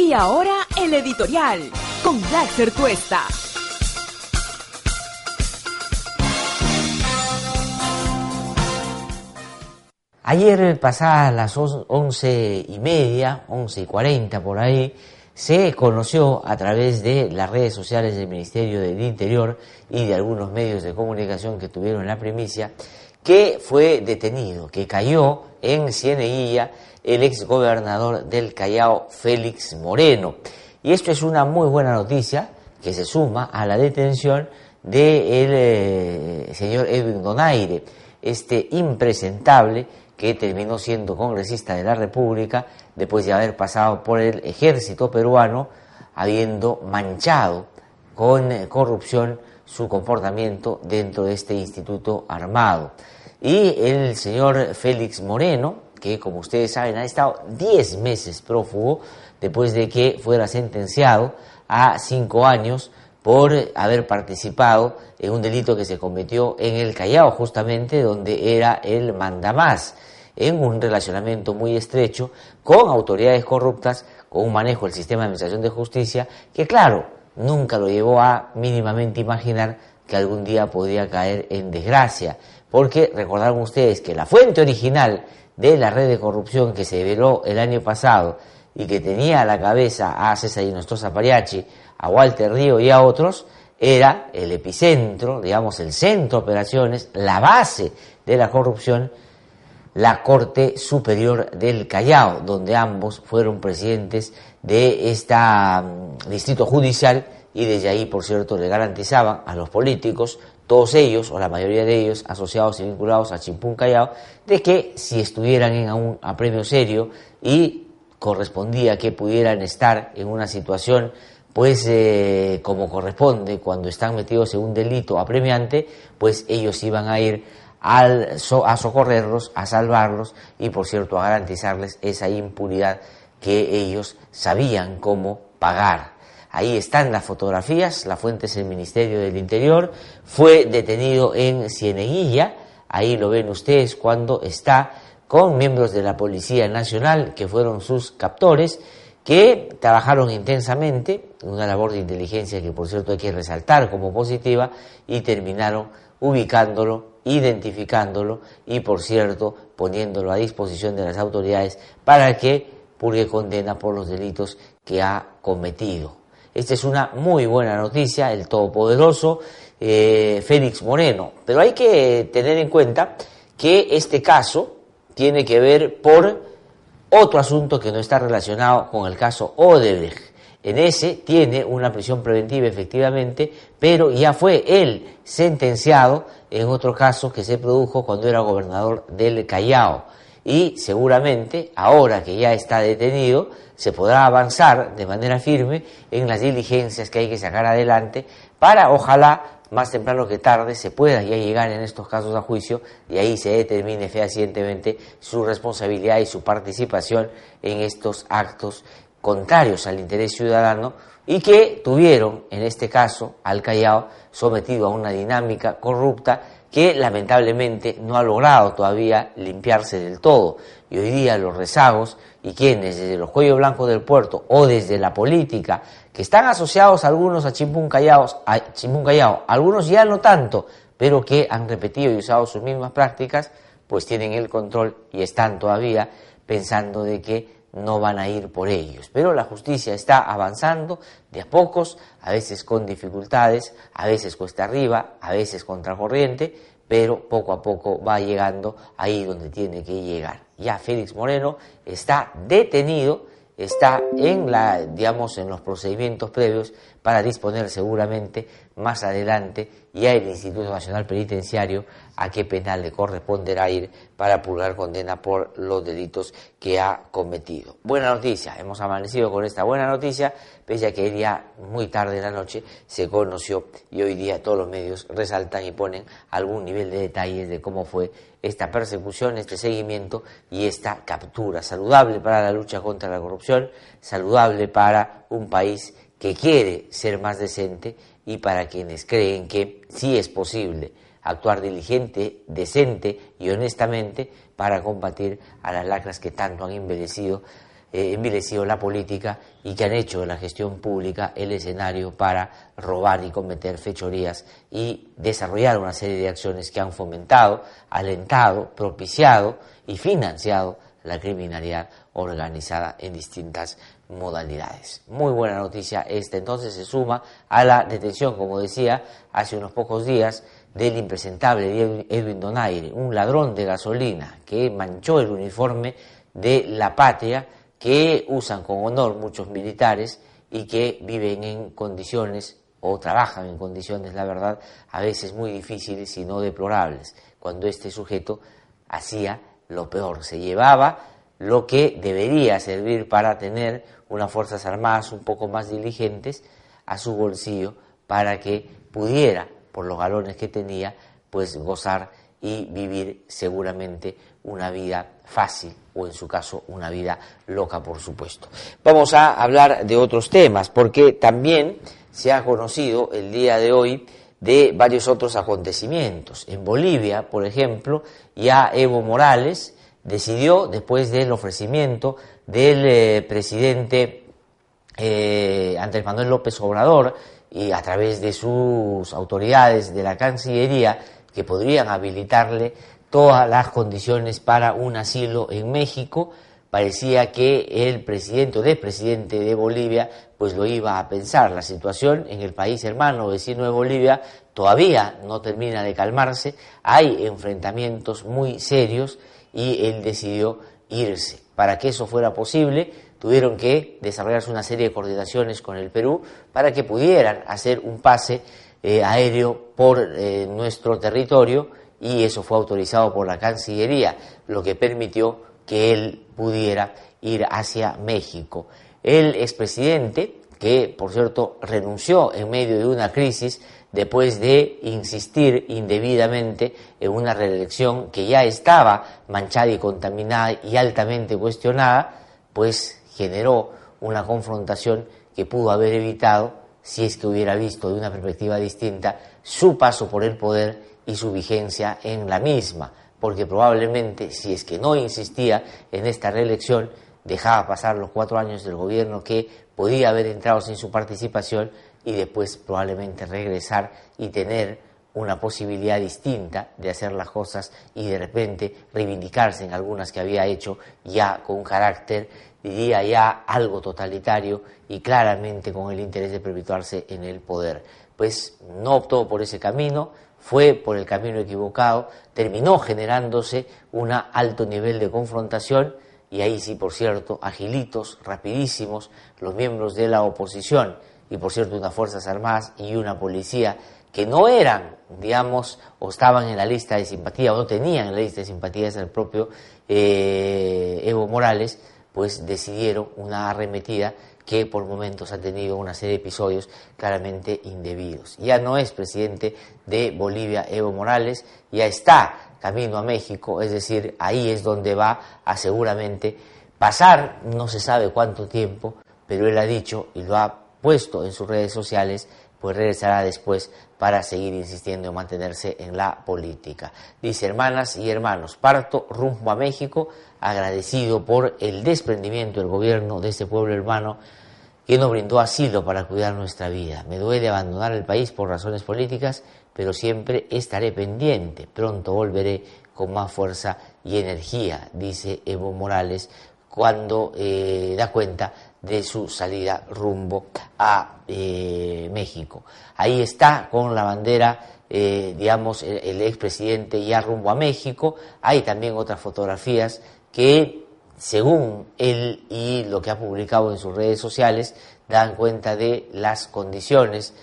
Y ahora el editorial con Daxer Cuesta. Ayer pasadas las once y media, once y cuarenta por ahí, se conoció a través de las redes sociales del Ministerio del Interior y de algunos medios de comunicación que tuvieron la primicia que fue detenido, que cayó en Cieneguilla el ex gobernador del Callao, Félix Moreno. Y esto es una muy buena noticia que se suma a la detención del eh, señor Edwin Donaire, este impresentable que terminó siendo congresista de la República después de haber pasado por el ejército peruano, habiendo manchado con eh, corrupción su comportamiento dentro de este instituto armado. Y el señor Félix Moreno, que como ustedes saben ha estado 10 meses prófugo después de que fuera sentenciado a 5 años por haber participado en un delito que se cometió en el Callao, justamente donde era el mandamás en un relacionamiento muy estrecho con autoridades corruptas, con un manejo del sistema de administración de justicia, que claro, nunca lo llevó a mínimamente imaginar que algún día podría caer en desgracia, porque recordaron ustedes que la fuente original de la red de corrupción que se develó el año pasado y que tenía a la cabeza a César Nostroza Pariachi, a Walter Río y a otros, era el epicentro, digamos, el centro de operaciones, la base de la corrupción la Corte Superior del Callao, donde ambos fueron presidentes de este distrito judicial y desde ahí, por cierto, le garantizaban a los políticos, todos ellos, o la mayoría de ellos, asociados y vinculados a Chimpún Callao, de que si estuvieran en un apremio serio y correspondía que pudieran estar en una situación pues eh, como corresponde cuando están metidos en un delito apremiante, pues ellos iban a ir al, a socorrerlos, a salvarlos y, por cierto, a garantizarles esa impunidad que ellos sabían cómo pagar. Ahí están las fotografías, la fuente es el Ministerio del Interior, fue detenido en Cieneguilla, ahí lo ven ustedes cuando está con miembros de la Policía Nacional, que fueron sus captores, que trabajaron intensamente, una labor de inteligencia que por cierto hay que resaltar como positiva, y terminaron ubicándolo identificándolo y, por cierto, poniéndolo a disposición de las autoridades para que purgue condena por los delitos que ha cometido. Esta es una muy buena noticia, el todopoderoso eh, Félix Moreno. Pero hay que tener en cuenta que este caso tiene que ver por otro asunto que no está relacionado con el caso Odebrecht. En ese tiene una prisión preventiva efectivamente, pero ya fue él sentenciado en otro caso que se produjo cuando era gobernador del Callao. Y seguramente, ahora que ya está detenido, se podrá avanzar de manera firme en las diligencias que hay que sacar adelante para, ojalá, más temprano que tarde, se pueda ya llegar en estos casos a juicio y ahí se determine fehacientemente su responsabilidad y su participación en estos actos contrarios al interés ciudadano y que tuvieron, en este caso, al Callao sometido a una dinámica corrupta que lamentablemente no ha logrado todavía limpiarse del todo. Y hoy día los rezagos y quienes desde los cuellos blancos del puerto o desde la política, que están asociados algunos a Chimpún Callao, a Chimpún Callao, algunos ya no tanto, pero que han repetido y usado sus mismas prácticas, pues tienen el control y están todavía pensando de que no van a ir por ellos. Pero la justicia está avanzando de a pocos, a veces con dificultades, a veces cuesta arriba, a veces contracorriente, pero poco a poco va llegando ahí donde tiene que llegar. Ya Félix Moreno está detenido, está en la, digamos, en los procedimientos previos para disponer seguramente más adelante ya el Instituto Nacional Penitenciario a qué penal le corresponderá ir para purgar condena por los delitos que ha cometido. Buena noticia, hemos amanecido con esta buena noticia, pese a que día muy tarde en la noche se conoció y hoy día todos los medios resaltan y ponen algún nivel de detalles de cómo fue esta persecución, este seguimiento y esta captura. Saludable para la lucha contra la corrupción, saludable para un país que quiere ser más decente y para quienes creen que sí es posible actuar diligente, decente y honestamente para combatir a las lacras que tanto han eh, envilecido la política y que han hecho de la gestión pública el escenario para robar y cometer fechorías y desarrollar una serie de acciones que han fomentado, alentado, propiciado y financiado la criminalidad organizada en distintas modalidades. Muy buena noticia esta entonces se suma a la detención, como decía, hace unos pocos días del impresentable Edwin Donaire, un ladrón de gasolina que manchó el uniforme de la patria que usan con honor muchos militares y que viven en condiciones o trabajan en condiciones, la verdad, a veces muy difíciles y no deplorables, cuando este sujeto hacía lo peor, se llevaba lo que debería servir para tener unas Fuerzas Armadas un poco más diligentes a su bolsillo para que pudiera, por los galones que tenía, pues gozar y vivir seguramente una vida fácil o en su caso una vida loca, por supuesto. Vamos a hablar de otros temas porque también se ha conocido el día de hoy de varios otros acontecimientos. En Bolivia, por ejemplo, ya Evo Morales decidió, después del ofrecimiento del eh, presidente eh, Andrés Manuel López Obrador y a través de sus autoridades de la Cancillería, que podrían habilitarle todas las condiciones para un asilo en México, parecía que el presidente o presidente de Bolivia pues lo iba a pensar. La situación en el país hermano vecino de Bolivia todavía no termina de calmarse, hay enfrentamientos muy serios y él decidió irse. Para que eso fuera posible, tuvieron que desarrollarse una serie de coordinaciones con el Perú para que pudieran hacer un pase eh, aéreo por eh, nuestro territorio y eso fue autorizado por la Cancillería, lo que permitió que él pudiera ir hacia México. El expresidente, que por cierto renunció en medio de una crisis después de insistir indebidamente en una reelección que ya estaba manchada y contaminada y altamente cuestionada, pues generó una confrontación que pudo haber evitado, si es que hubiera visto de una perspectiva distinta, su paso por el poder y su vigencia en la misma, porque probablemente si es que no insistía en esta reelección, dejaba pasar los cuatro años del gobierno que podía haber entrado sin su participación y después probablemente regresar y tener una posibilidad distinta de hacer las cosas y de repente reivindicarse en algunas que había hecho ya con un carácter, diría ya algo totalitario y claramente con el interés de perpetuarse en el poder. Pues no optó por ese camino, fue por el camino equivocado, terminó generándose un alto nivel de confrontación y ahí sí, por cierto, agilitos, rapidísimos, los miembros de la oposición y por cierto unas Fuerzas Armadas y una policía que no eran, digamos, o estaban en la lista de simpatía o no tenían en la lista de simpatías el propio eh, Evo Morales, pues decidieron una arremetida que por momentos ha tenido una serie de episodios claramente indebidos. Ya no es presidente de Bolivia Evo Morales, ya está camino a México, es decir, ahí es donde va a seguramente pasar, no se sabe cuánto tiempo, pero él ha dicho y lo ha puesto en sus redes sociales, pues regresará después para seguir insistiendo en mantenerse en la política. Dice, hermanas y hermanos, parto rumbo a México, agradecido por el desprendimiento del gobierno de este pueblo hermano que nos brindó asilo para cuidar nuestra vida. Me duele abandonar el país por razones políticas, pero siempre estaré pendiente. Pronto volveré con más fuerza y energía, dice Evo Morales, cuando eh, da cuenta de su salida rumbo a eh, México. Ahí está con la bandera, eh, digamos, el, expresidente ya rumbo a México. Hay también otras fotografías que, según él y lo que ha publicado en sus redes sociales, dan cuenta de las condiciones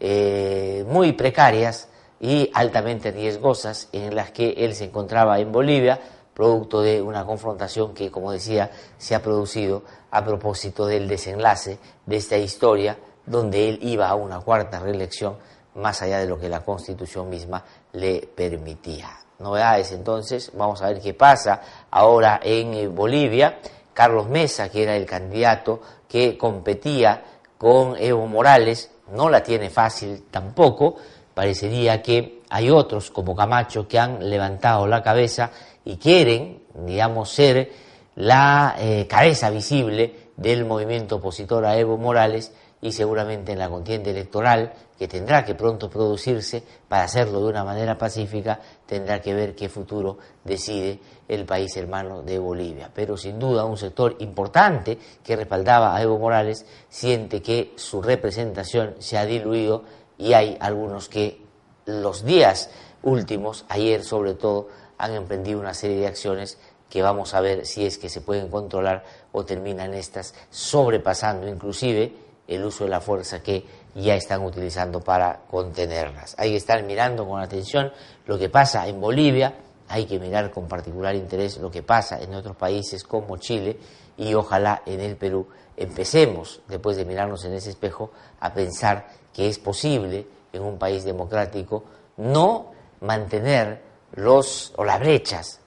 eh, muy precarias y altamente riesgosas en las que él se encontraba en Bolivia, producto de una confrontación que, como decía, se ha producido a propósito del desenlace de esta historia, donde él iba a una cuarta reelección más allá de lo que la Constitución misma le permitía. Novedades entonces, vamos a ver qué pasa ahora en eh, Bolivia. Carlos Mesa, que era el candidato que competía con Evo Morales, no la tiene fácil tampoco. Parecería que hay otros como Camacho que han levantado la cabeza y quieren, digamos, ser la eh, cabeza visible del movimiento opositor a Evo Morales y seguramente en la contienda electoral que tendrá que pronto producirse para hacerlo de una manera pacífica, tendrá que ver qué futuro decide el país hermano de Bolivia. Pero sin duda un sector importante que respaldaba a Evo Morales siente que su representación se ha diluido y hay algunos que los días últimos, ayer sobre todo, han emprendido una serie de acciones que vamos a ver si es que se pueden controlar o terminan estas sobrepasando inclusive el uso de la fuerza que ya están utilizando para contenerlas. Hay que estar mirando con atención lo que pasa en Bolivia, hay que mirar con particular interés lo que pasa en otros países como Chile y ojalá en el Perú empecemos, después de mirarnos en ese espejo, a pensar que es posible en un país democrático no mantener los o las brechas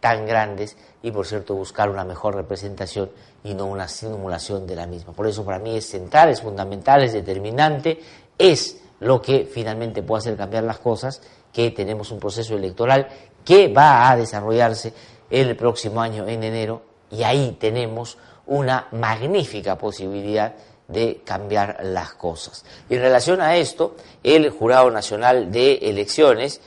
tan grandes y por cierto buscar una mejor representación y no una simulación de la misma. Por eso para mí es central, es fundamental, es determinante, es lo que finalmente puede hacer cambiar las cosas, que tenemos un proceso electoral que va a desarrollarse el próximo año en enero y ahí tenemos una magnífica posibilidad de cambiar las cosas. Y en relación a esto, el Jurado Nacional de Elecciones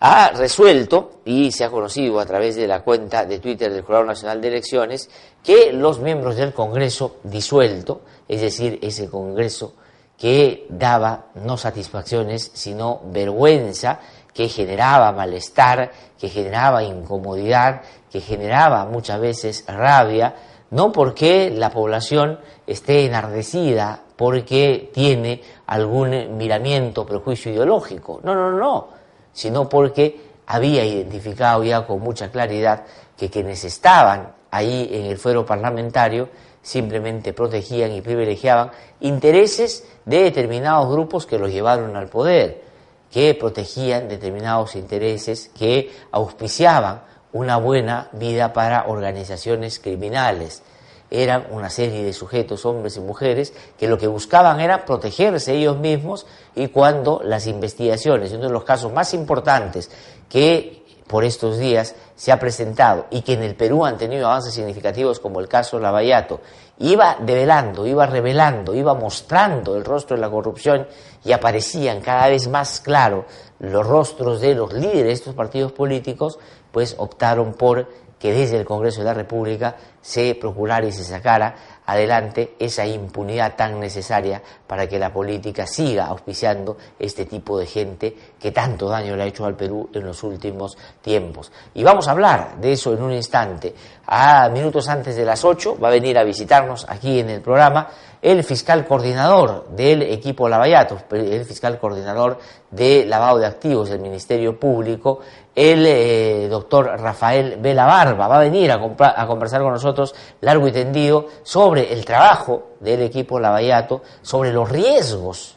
ha resuelto y se ha conocido a través de la cuenta de Twitter del Jurado Nacional de Elecciones que los miembros del Congreso disuelto, es decir, ese Congreso que daba no satisfacciones, sino vergüenza, que generaba malestar, que generaba incomodidad, que generaba muchas veces rabia, no porque la población esté enardecida, porque tiene algún miramiento, prejuicio ideológico, no, no, no, sino porque había identificado ya con mucha claridad que quienes estaban ahí en el fuero parlamentario simplemente protegían y privilegiaban intereses de determinados grupos que los llevaron al poder, que protegían determinados intereses, que auspiciaban una buena vida para organizaciones criminales. Eran una serie de sujetos, hombres y mujeres, que lo que buscaban era protegerse ellos mismos y cuando las investigaciones, uno de los casos más importantes que por estos días se ha presentado y que en el Perú han tenido avances significativos como el caso Lavallato, iba develando, iba revelando, iba mostrando el rostro de la corrupción y aparecían cada vez más claro los rostros de los líderes de estos partidos políticos, pues optaron por que desde el Congreso de la República se procurara y se sacara adelante esa impunidad tan necesaria para que la política siga auspiciando este tipo de gente que tanto daño le ha hecho al Perú en los últimos tiempos. Y vamos a hablar de eso en un instante. A minutos antes de las 8 va a venir a visitarnos aquí en el programa el fiscal coordinador del equipo Lavallato, el fiscal coordinador de lavado de activos del Ministerio Público, el eh, doctor Rafael Vela Barba. Va a venir a, a conversar con nosotros largo y tendido sobre el trabajo del equipo Lavallato, sobre los riesgos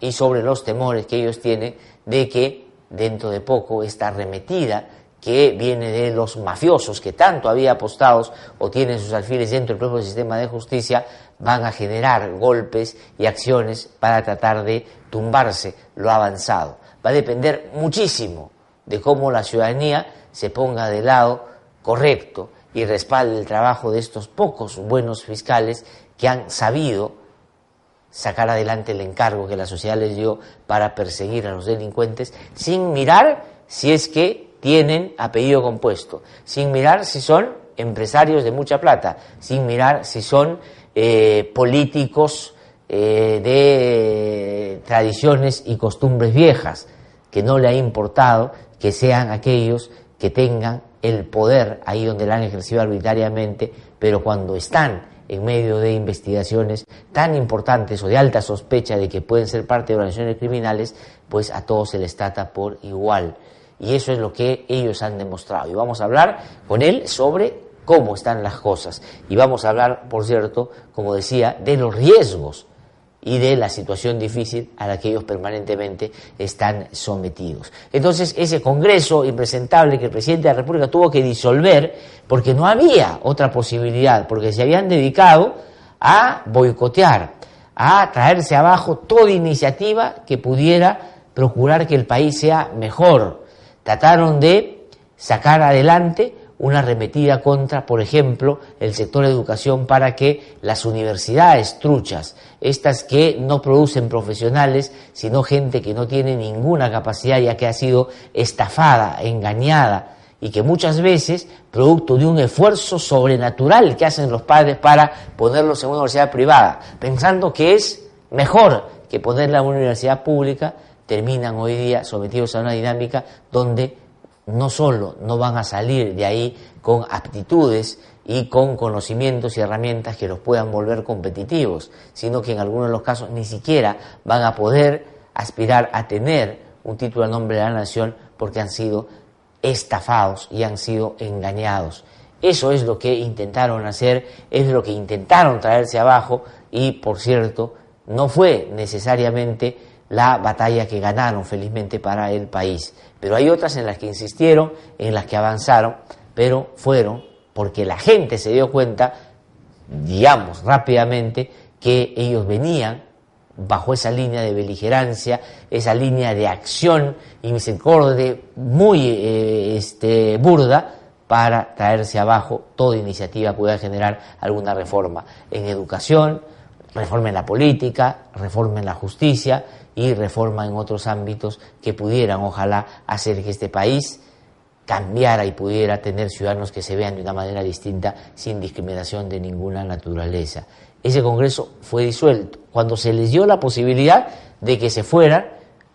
y sobre los temores que ellos tienen de que dentro de poco esta arremetida que viene de los mafiosos que tanto había apostados o tienen sus alfiles dentro del propio sistema de justicia, van a generar golpes y acciones para tratar de tumbarse lo avanzado. Va a depender muchísimo de cómo la ciudadanía se ponga de lado correcto y respalde el trabajo de estos pocos buenos fiscales que han sabido sacar adelante el encargo que la sociedad les dio para perseguir a los delincuentes sin mirar si es que tienen apellido compuesto, sin mirar si son empresarios de mucha plata, sin mirar si son eh, políticos eh, de tradiciones y costumbres viejas, que no le ha importado que sean aquellos que tengan el poder ahí donde la han ejercido arbitrariamente, pero cuando están en medio de investigaciones tan importantes o de alta sospecha de que pueden ser parte de organizaciones criminales, pues a todos se les trata por igual. Y eso es lo que ellos han demostrado. Y vamos a hablar con él sobre cómo están las cosas. Y vamos a hablar, por cierto, como decía, de los riesgos y de la situación difícil a la que ellos permanentemente están sometidos. Entonces, ese Congreso impresentable que el presidente de la República tuvo que disolver porque no había otra posibilidad, porque se habían dedicado a boicotear, a traerse abajo toda iniciativa que pudiera procurar que el país sea mejor. Trataron de sacar adelante una arremetida contra, por ejemplo, el sector de educación para que las universidades truchas, estas que no producen profesionales, sino gente que no tiene ninguna capacidad ya que ha sido estafada, engañada, y que muchas veces, producto de un esfuerzo sobrenatural que hacen los padres para ponerlos en una universidad privada, pensando que es mejor que ponerla en una universidad pública, terminan hoy día sometidos a una dinámica donde no solo no van a salir de ahí con aptitudes y con conocimientos y herramientas que los puedan volver competitivos, sino que en algunos de los casos ni siquiera van a poder aspirar a tener un título a nombre de la nación porque han sido estafados y han sido engañados. Eso es lo que intentaron hacer, es lo que intentaron traerse abajo y, por cierto, no fue necesariamente la batalla que ganaron felizmente para el país. Pero hay otras en las que insistieron, en las que avanzaron, pero fueron porque la gente se dio cuenta, digamos, rápidamente, que ellos venían bajo esa línea de beligerancia, esa línea de acción y misericordia muy eh, este, burda para traerse abajo toda iniciativa que pueda generar alguna reforma en educación, reforma en la política, reforma en la justicia y reforma en otros ámbitos que pudieran, ojalá, hacer que este país cambiara y pudiera tener ciudadanos que se vean de una manera distinta sin discriminación de ninguna naturaleza. Ese Congreso fue disuelto cuando se les dio la posibilidad de que se fueran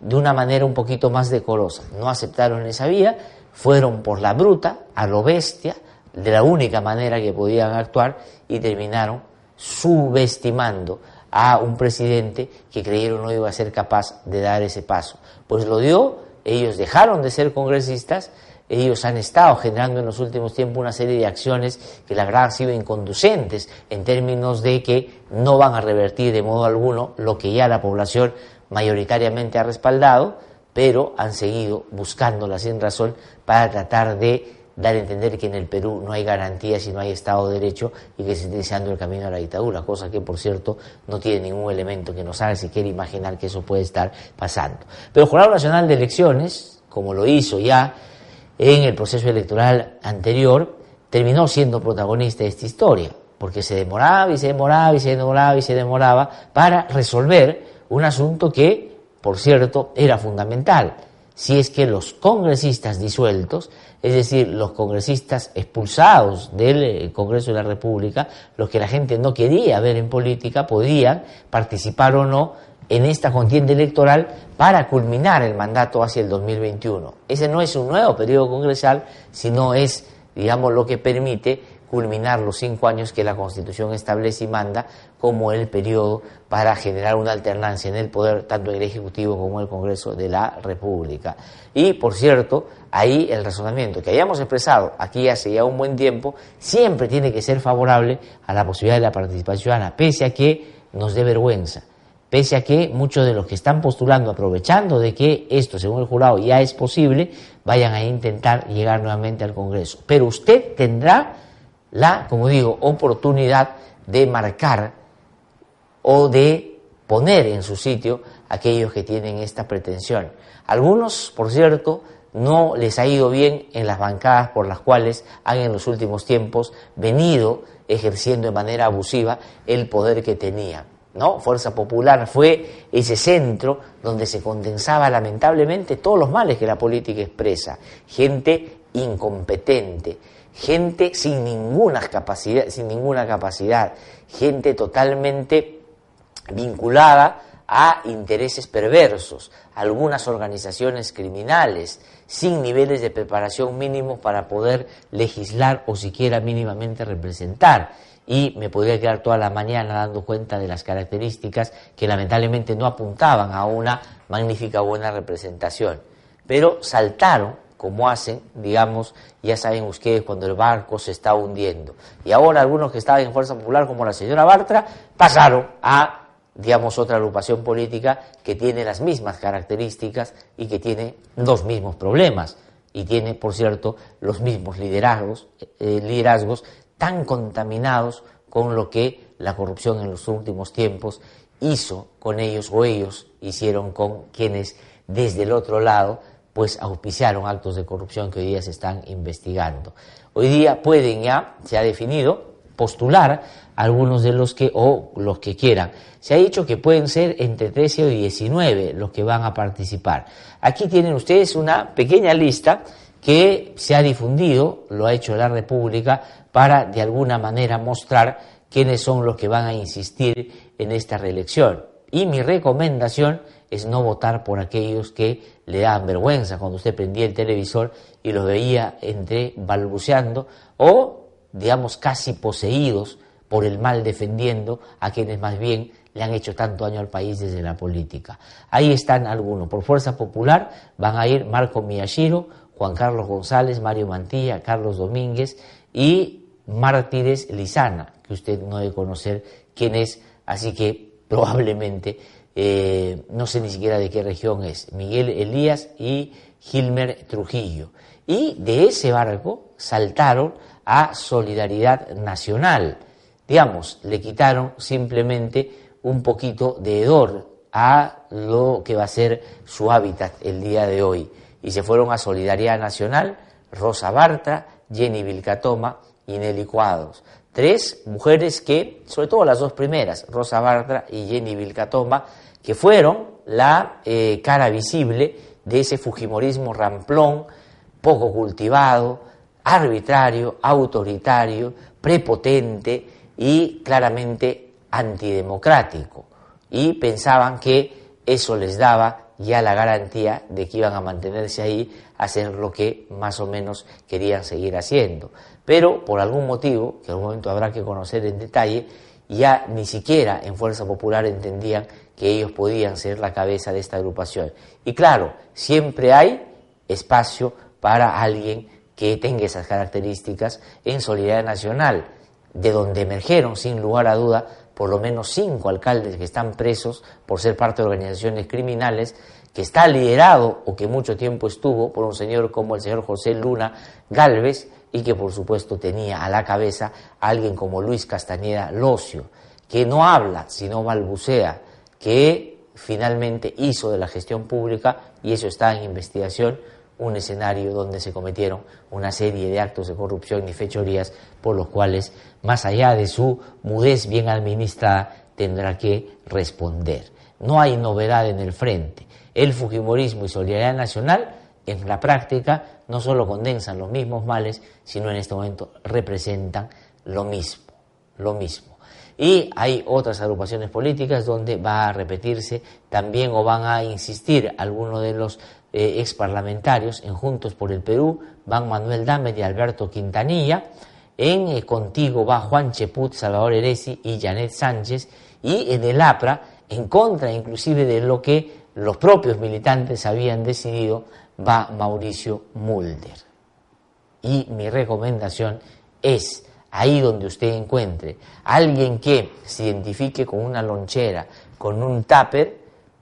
de una manera un poquito más decorosa. No aceptaron esa vía, fueron por la bruta, a lo bestia, de la única manera que podían actuar y terminaron subestimando a un presidente que creyeron no iba a ser capaz de dar ese paso. Pues lo dio, ellos dejaron de ser congresistas, ellos han estado generando en los últimos tiempos una serie de acciones que la verdad han sido inconducentes en términos de que no van a revertir de modo alguno lo que ya la población mayoritariamente ha respaldado, pero han seguido buscándola sin razón para tratar de dar a entender que en el Perú no hay garantías y no hay Estado de Derecho y que se está iniciando el camino a la dictadura, cosa que, por cierto, no tiene ningún elemento que nos haga siquiera imaginar que eso puede estar pasando. Pero el Jurado Nacional de Elecciones, como lo hizo ya en el proceso electoral anterior, terminó siendo protagonista de esta historia, porque se demoraba y se demoraba y se demoraba y se demoraba para resolver un asunto que, por cierto, era fundamental. Si es que los congresistas disueltos es decir, los congresistas expulsados del eh, Congreso de la República, los que la gente no quería ver en política, podían participar o no en esta contienda electoral para culminar el mandato hacia el 2021. Ese no es un nuevo periodo congresal, sino es, digamos, lo que permite culminar los cinco años que la Constitución establece y manda como el periodo para generar una alternancia en el poder, tanto el Ejecutivo como el Congreso de la República. Y, por cierto, ahí el razonamiento que hayamos expresado aquí hace ya un buen tiempo, siempre tiene que ser favorable a la posibilidad de la participación ciudadana, pese a que nos dé vergüenza, pese a que muchos de los que están postulando, aprovechando de que esto, según el jurado, ya es posible, vayan a intentar llegar nuevamente al Congreso. Pero usted tendrá la, como digo, oportunidad de marcar o de poner en su sitio aquellos que tienen esta pretensión. Algunos, por cierto, no les ha ido bien en las bancadas por las cuales han en los últimos tiempos venido ejerciendo de manera abusiva el poder que tenía. ¿no? Fuerza Popular fue ese centro donde se condensaba lamentablemente todos los males que la política expresa. Gente incompetente, gente sin ninguna capacidad, sin ninguna capacidad, gente totalmente vinculada a intereses perversos, algunas organizaciones criminales, sin niveles de preparación mínimos para poder legislar o siquiera mínimamente representar. Y me podría quedar toda la mañana dando cuenta de las características que lamentablemente no apuntaban a una magnífica buena representación. Pero saltaron como hacen, digamos, ya saben ustedes cuando el barco se está hundiendo. Y ahora algunos que estaban en Fuerza Popular, como la señora Bartra, pasaron a, digamos, otra agrupación política que tiene las mismas características y que tiene los mismos problemas. Y tiene, por cierto, los mismos liderazgos, eh, liderazgos tan contaminados con lo que la corrupción en los últimos tiempos hizo con ellos o ellos hicieron con quienes desde el otro lado pues auspiciaron actos de corrupción que hoy día se están investigando. Hoy día pueden ya, se ha definido, postular algunos de los que, o los que quieran. Se ha dicho que pueden ser entre 13 o 19 los que van a participar. Aquí tienen ustedes una pequeña lista que se ha difundido, lo ha hecho la República, para de alguna manera mostrar quiénes son los que van a insistir en esta reelección. Y mi recomendación es no votar por aquellos que le dan vergüenza cuando usted prendía el televisor y los veía entre balbuceando o, digamos, casi poseídos por el mal defendiendo a quienes más bien le han hecho tanto daño al país desde la política. Ahí están algunos. Por Fuerza Popular van a ir Marco Miyashiro, Juan Carlos González, Mario Mantilla, Carlos Domínguez y Mártires Lizana, que usted no debe conocer quién es, así que probablemente eh, no sé ni siquiera de qué región es, Miguel Elías y Gilmer Trujillo. Y de ese barco saltaron a Solidaridad Nacional. Digamos, le quitaron simplemente un poquito de hedor a lo que va a ser su hábitat el día de hoy. Y se fueron a Solidaridad Nacional, Rosa Barta, Jenny Vilcatoma y Nelly Cuadros. Tres mujeres que, sobre todo las dos primeras, Rosa Bartra y Jenny Vilcatoma, que fueron la eh, cara visible de ese fujimorismo ramplón, poco cultivado, arbitrario, autoritario, prepotente y claramente antidemocrático. Y pensaban que eso les daba ya la garantía de que iban a mantenerse ahí, hacer lo que más o menos querían seguir haciendo. Pero por algún motivo, que algún momento habrá que conocer en detalle, ya ni siquiera en Fuerza Popular entendían que ellos podían ser la cabeza de esta agrupación. Y claro, siempre hay espacio para alguien que tenga esas características en Solidaridad Nacional, de donde emergieron, sin lugar a duda, por lo menos cinco alcaldes que están presos por ser parte de organizaciones criminales, que está liderado o que mucho tiempo estuvo por un señor como el señor José Luna Galvez y que por supuesto tenía a la cabeza a alguien como Luis Castañeda Locio, que no habla, sino balbucea, que finalmente hizo de la gestión pública, y eso está en investigación, un escenario donde se cometieron una serie de actos de corrupción y fechorías por los cuales, más allá de su mudez bien administrada, tendrá que responder. No hay novedad en el frente. El Fujimorismo y Solidaridad Nacional, en la práctica, no solo condensan los mismos males, sino en este momento representan lo mismo, lo mismo. Y hay otras agrupaciones políticas donde va a repetirse también o van a insistir algunos de los eh, ex parlamentarios en Juntos por el Perú, van Manuel Dame y Alberto Quintanilla, en eh, Contigo va Juan Cheput, Salvador Eresi y Janet Sánchez, y en el APRA, en contra inclusive de lo que los propios militantes habían decidido, va Mauricio Mulder. Y mi recomendación es ahí donde usted encuentre alguien que se identifique con una lonchera, con un tupper,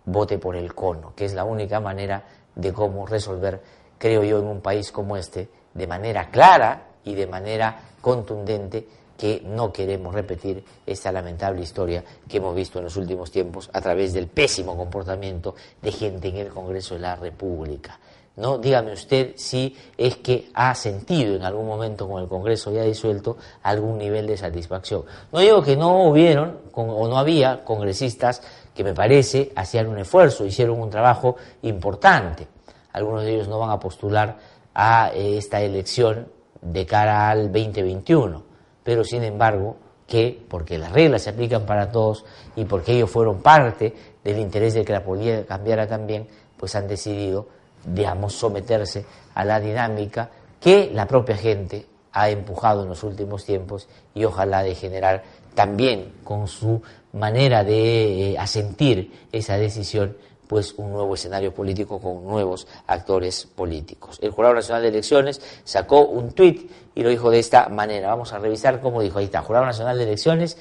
vote por el cono, que es la única manera de cómo resolver, creo yo, en un país como este, de manera clara y de manera contundente, que no queremos repetir esta lamentable historia que hemos visto en los últimos tiempos a través del pésimo comportamiento de gente en el Congreso de la República. ¿No? Dígame usted si es que ha sentido en algún momento con el Congreso ya disuelto algún nivel de satisfacción. No digo que no hubieron o no había congresistas que me parece hacían un esfuerzo, hicieron un trabajo importante. Algunos de ellos no van a postular a eh, esta elección de cara al 2021, pero sin embargo que, porque las reglas se aplican para todos y porque ellos fueron parte del interés de que la política cambiara también, pues han decidido digamos, someterse a la dinámica que la propia gente ha empujado en los últimos tiempos y ojalá de generar también con su manera de eh, asentir esa decisión pues un nuevo escenario político con nuevos actores políticos. El Jurado Nacional de Elecciones sacó un tuit y lo dijo de esta manera. Vamos a revisar cómo dijo. Ahí está, Jurado Nacional de Elecciones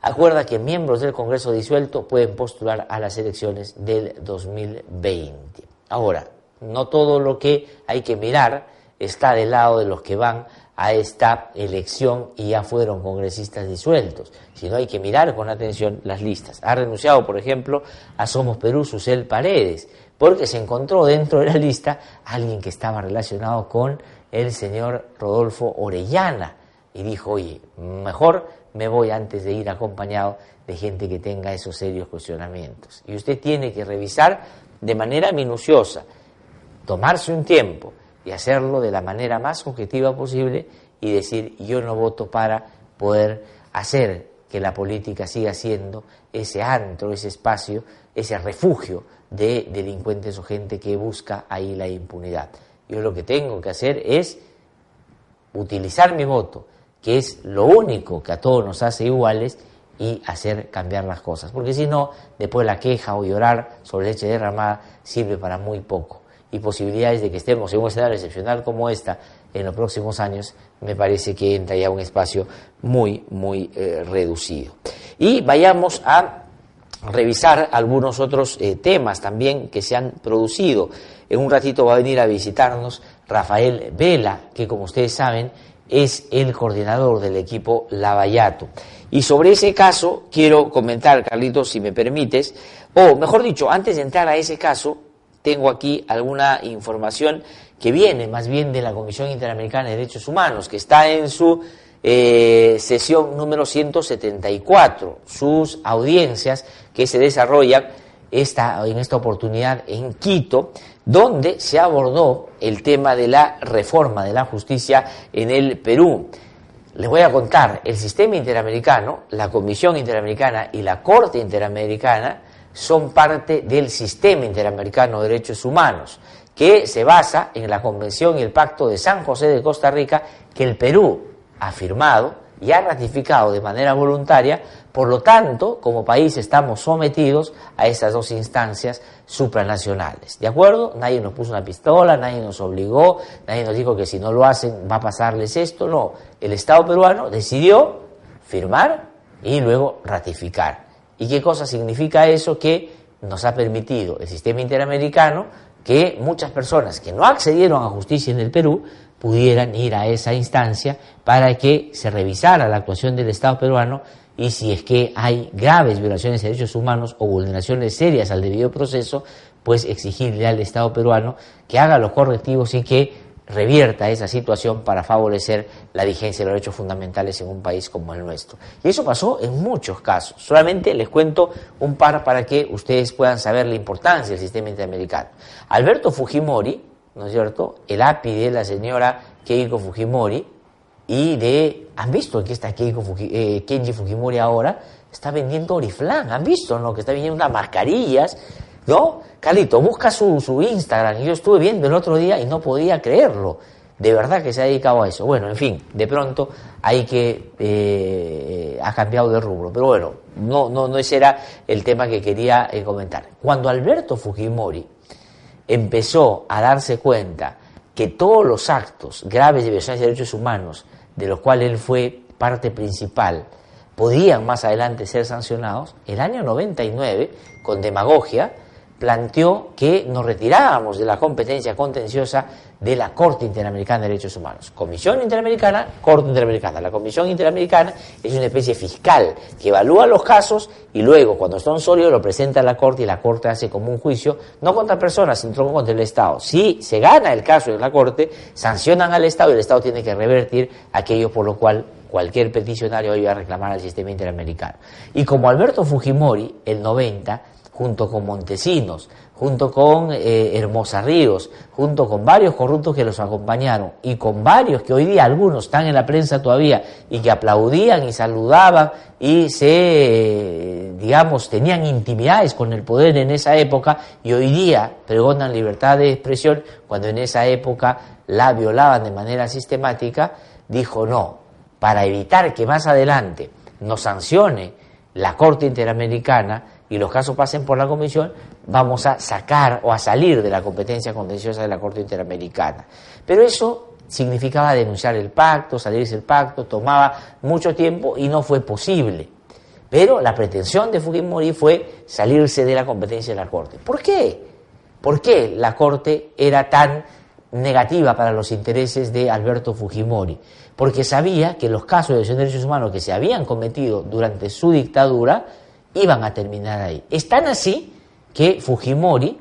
acuerda que miembros del Congreso disuelto pueden postular a las elecciones del 2020. Ahora, no todo lo que hay que mirar está del lado de los que van a esta elección y ya fueron congresistas disueltos, sino hay que mirar con atención las listas. Ha renunciado, por ejemplo, a Somos Perú Susel Paredes, porque se encontró dentro de la lista alguien que estaba relacionado con el señor Rodolfo Orellana y dijo, oye, mejor me voy antes de ir acompañado de gente que tenga esos serios cuestionamientos. Y usted tiene que revisar de manera minuciosa, tomarse un tiempo, y hacerlo de la manera más objetiva posible y decir yo no voto para poder hacer que la política siga siendo ese antro, ese espacio, ese refugio de delincuentes o gente que busca ahí la impunidad. Yo lo que tengo que hacer es utilizar mi voto, que es lo único que a todos nos hace iguales, y hacer cambiar las cosas. Porque si no, después la queja o llorar sobre leche derramada sirve para muy poco y posibilidades de que estemos en un escenario excepcional como esta en los próximos años, me parece que entra ya un espacio muy, muy eh, reducido. Y vayamos a revisar algunos otros eh, temas también que se han producido. En un ratito va a venir a visitarnos Rafael Vela, que como ustedes saben es el coordinador del equipo Lavallato. Y sobre ese caso quiero comentar, Carlitos, si me permites, o mejor dicho, antes de entrar a ese caso, tengo aquí alguna información que viene más bien de la Comisión Interamericana de Derechos Humanos, que está en su eh, sesión número 174, sus audiencias que se desarrollan esta, en esta oportunidad en Quito, donde se abordó el tema de la reforma de la justicia en el Perú. Les voy a contar, el sistema interamericano, la Comisión Interamericana y la Corte Interamericana son parte del sistema interamericano de derechos humanos, que se basa en la Convención y el Pacto de San José de Costa Rica, que el Perú ha firmado y ha ratificado de manera voluntaria, por lo tanto, como país estamos sometidos a estas dos instancias supranacionales. ¿De acuerdo? Nadie nos puso una pistola, nadie nos obligó, nadie nos dijo que si no lo hacen va a pasarles esto, no. El Estado peruano decidió firmar y luego ratificar. ¿Y qué cosa significa eso? Que nos ha permitido el sistema interamericano que muchas personas que no accedieron a justicia en el Perú pudieran ir a esa instancia para que se revisara la actuación del Estado peruano y si es que hay graves violaciones de derechos humanos o vulneraciones serias al debido proceso, pues exigirle al Estado peruano que haga los correctivos y que revierta esa situación para favorecer la vigencia de los derechos fundamentales en un país como el nuestro. Y eso pasó en muchos casos. Solamente les cuento un par para que ustedes puedan saber la importancia del sistema interamericano. Alberto Fujimori, ¿no es cierto? El API de la señora Keiko Fujimori y de... ¿Han visto que está Keiko eh, Kenji Fujimori ahora? Está vendiendo Oriflán, ¿han visto? no? Que está vendiendo unas mascarillas ¿No? Carlito, busca su, su Instagram. Yo estuve viendo el otro día y no podía creerlo. De verdad que se ha dedicado a eso. Bueno, en fin, de pronto hay que eh, ha cambiado de rubro. Pero bueno, no, no, no ese era el tema que quería eh, comentar. Cuando Alberto Fujimori empezó a darse cuenta que todos los actos graves de violaciones de derechos humanos, de los cuales él fue parte principal, podían más adelante ser sancionados, el año 99, con demagogia, planteó que nos retirábamos de la competencia contenciosa de la Corte Interamericana de Derechos Humanos. Comisión Interamericana, Corte Interamericana. La Comisión Interamericana es una especie fiscal que evalúa los casos y luego, cuando son sólidos, lo presenta a la Corte y la Corte hace como un juicio, no contra personas, sino contra el Estado. Si se gana el caso en la Corte, sancionan al Estado y el Estado tiene que revertir aquello por lo cual cualquier peticionario iba a reclamar al sistema interamericano. Y como Alberto Fujimori, el 90, junto con Montesinos, junto con eh, Hermosa Ríos, junto con varios corruptos que los acompañaron y con varios que hoy día algunos están en la prensa todavía y que aplaudían y saludaban y se, digamos, tenían intimidades con el poder en esa época y hoy día pregonan libertad de expresión cuando en esa época la violaban de manera sistemática, dijo no, para evitar que más adelante nos sancione la Corte Interamericana, y los casos pasen por la Comisión, vamos a sacar o a salir de la competencia contenciosa de la Corte Interamericana. Pero eso significaba denunciar el pacto, salirse del pacto, tomaba mucho tiempo y no fue posible. Pero la pretensión de Fujimori fue salirse de la competencia de la Corte. ¿Por qué? ¿Por qué la Corte era tan negativa para los intereses de Alberto Fujimori, porque sabía que los casos de violación de derechos humanos que se habían cometido durante su dictadura iban a terminar ahí. Es tan así que Fujimori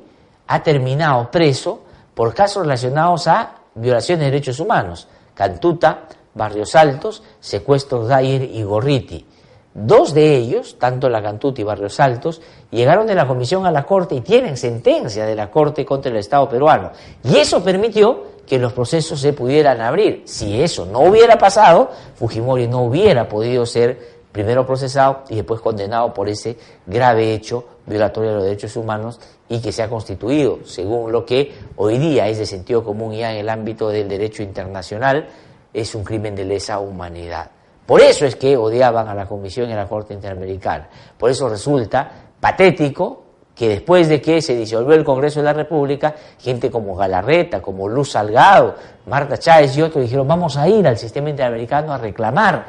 ha terminado preso por casos relacionados a violaciones de derechos humanos, Cantuta, Barrios Altos, secuestros Dyer y Gorriti. Dos de ellos, tanto la Cantuta y Barrios Altos, llegaron de la comisión a la Corte y tienen sentencia de la Corte contra el Estado peruano. Y eso permitió que los procesos se pudieran abrir. Si eso no hubiera pasado, Fujimori no hubiera podido ser primero procesado y después condenado por ese grave hecho violatorio de los derechos humanos y que se ha constituido, según lo que hoy día es de sentido común ya en el ámbito del derecho internacional, es un crimen de lesa humanidad. Por eso es que odiaban a la Comisión y a la Corte Interamericana. Por eso resulta patético que después de que se disolvió el Congreso de la República, gente como Galarreta, como Luz Salgado, Marta Chávez y otros dijeron vamos a ir al sistema interamericano a reclamar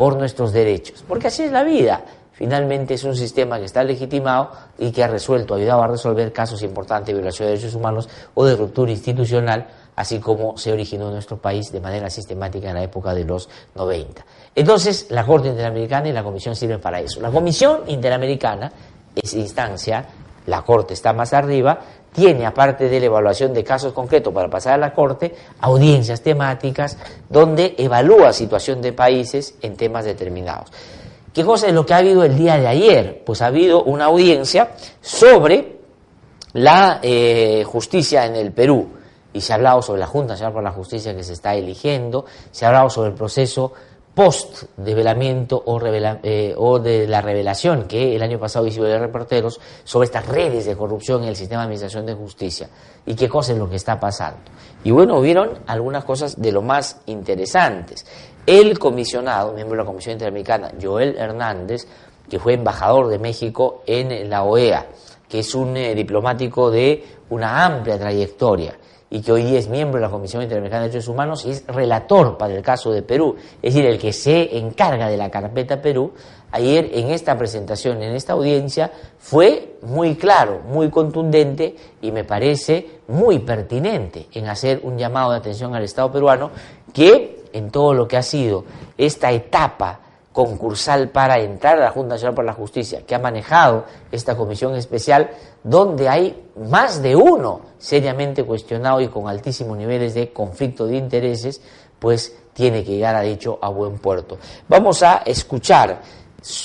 por nuestros derechos. Porque así es la vida. Finalmente es un sistema que está legitimado y que ha resuelto, ayudado a resolver casos importantes de violación de derechos humanos o de ruptura institucional así como se originó en nuestro país de manera sistemática en la época de los 90. Entonces, la Corte Interamericana y la Comisión sirven para eso. La Comisión Interamericana es instancia, la Corte está más arriba, tiene, aparte de la evaluación de casos concretos para pasar a la Corte, audiencias temáticas donde evalúa situación de países en temas determinados. ¿Qué cosa es lo que ha habido el día de ayer? Pues ha habido una audiencia sobre la eh, justicia en el Perú y se ha hablado sobre la Junta Nacional por la Justicia que se está eligiendo, se ha hablado sobre el proceso post develamiento o, eh, o de la revelación que el año pasado hizo de reporteros sobre estas redes de corrupción en el sistema de administración de justicia y qué cosa es lo que está pasando. Y bueno, vieron algunas cosas de lo más interesantes. El comisionado, miembro de la Comisión Interamericana, Joel Hernández, que fue embajador de México en la OEA, que es un eh, diplomático de una amplia trayectoria, y que hoy día es miembro de la Comisión Interamericana de Derechos Humanos y es relator para el caso de Perú, es decir, el que se encarga de la carpeta Perú, ayer en esta presentación, en esta audiencia, fue muy claro, muy contundente y me parece muy pertinente en hacer un llamado de atención al Estado peruano que en todo lo que ha sido esta etapa concursal para entrar a la Junta Nacional por la Justicia, que ha manejado esta comisión especial, donde hay más de uno seriamente cuestionado y con altísimos niveles de conflicto de intereses, pues tiene que llegar, a dicho, a buen puerto. Vamos a escuchar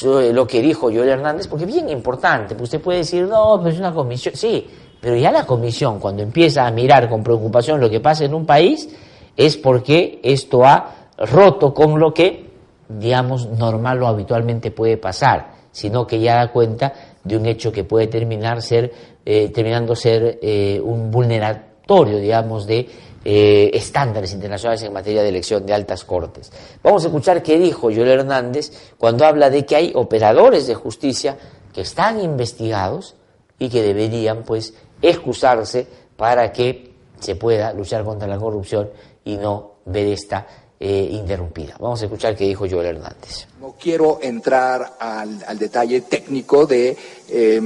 lo que dijo Joel Hernández, porque es bien importante, usted puede decir, no, pero es una comisión, sí, pero ya la comisión, cuando empieza a mirar con preocupación lo que pasa en un país, es porque esto ha roto con lo que digamos, normal o habitualmente puede pasar, sino que ya da cuenta de un hecho que puede terminar ser, eh, terminando ser eh, un vulneratorio, digamos, de eh, estándares internacionales en materia de elección de altas cortes. Vamos a escuchar qué dijo Joel Hernández cuando habla de que hay operadores de justicia que están investigados y que deberían, pues, excusarse para que se pueda luchar contra la corrupción y no ver esta eh, interrumpida. Vamos a escuchar qué dijo Joel Hernández. No quiero entrar al, detalle técnico de eh,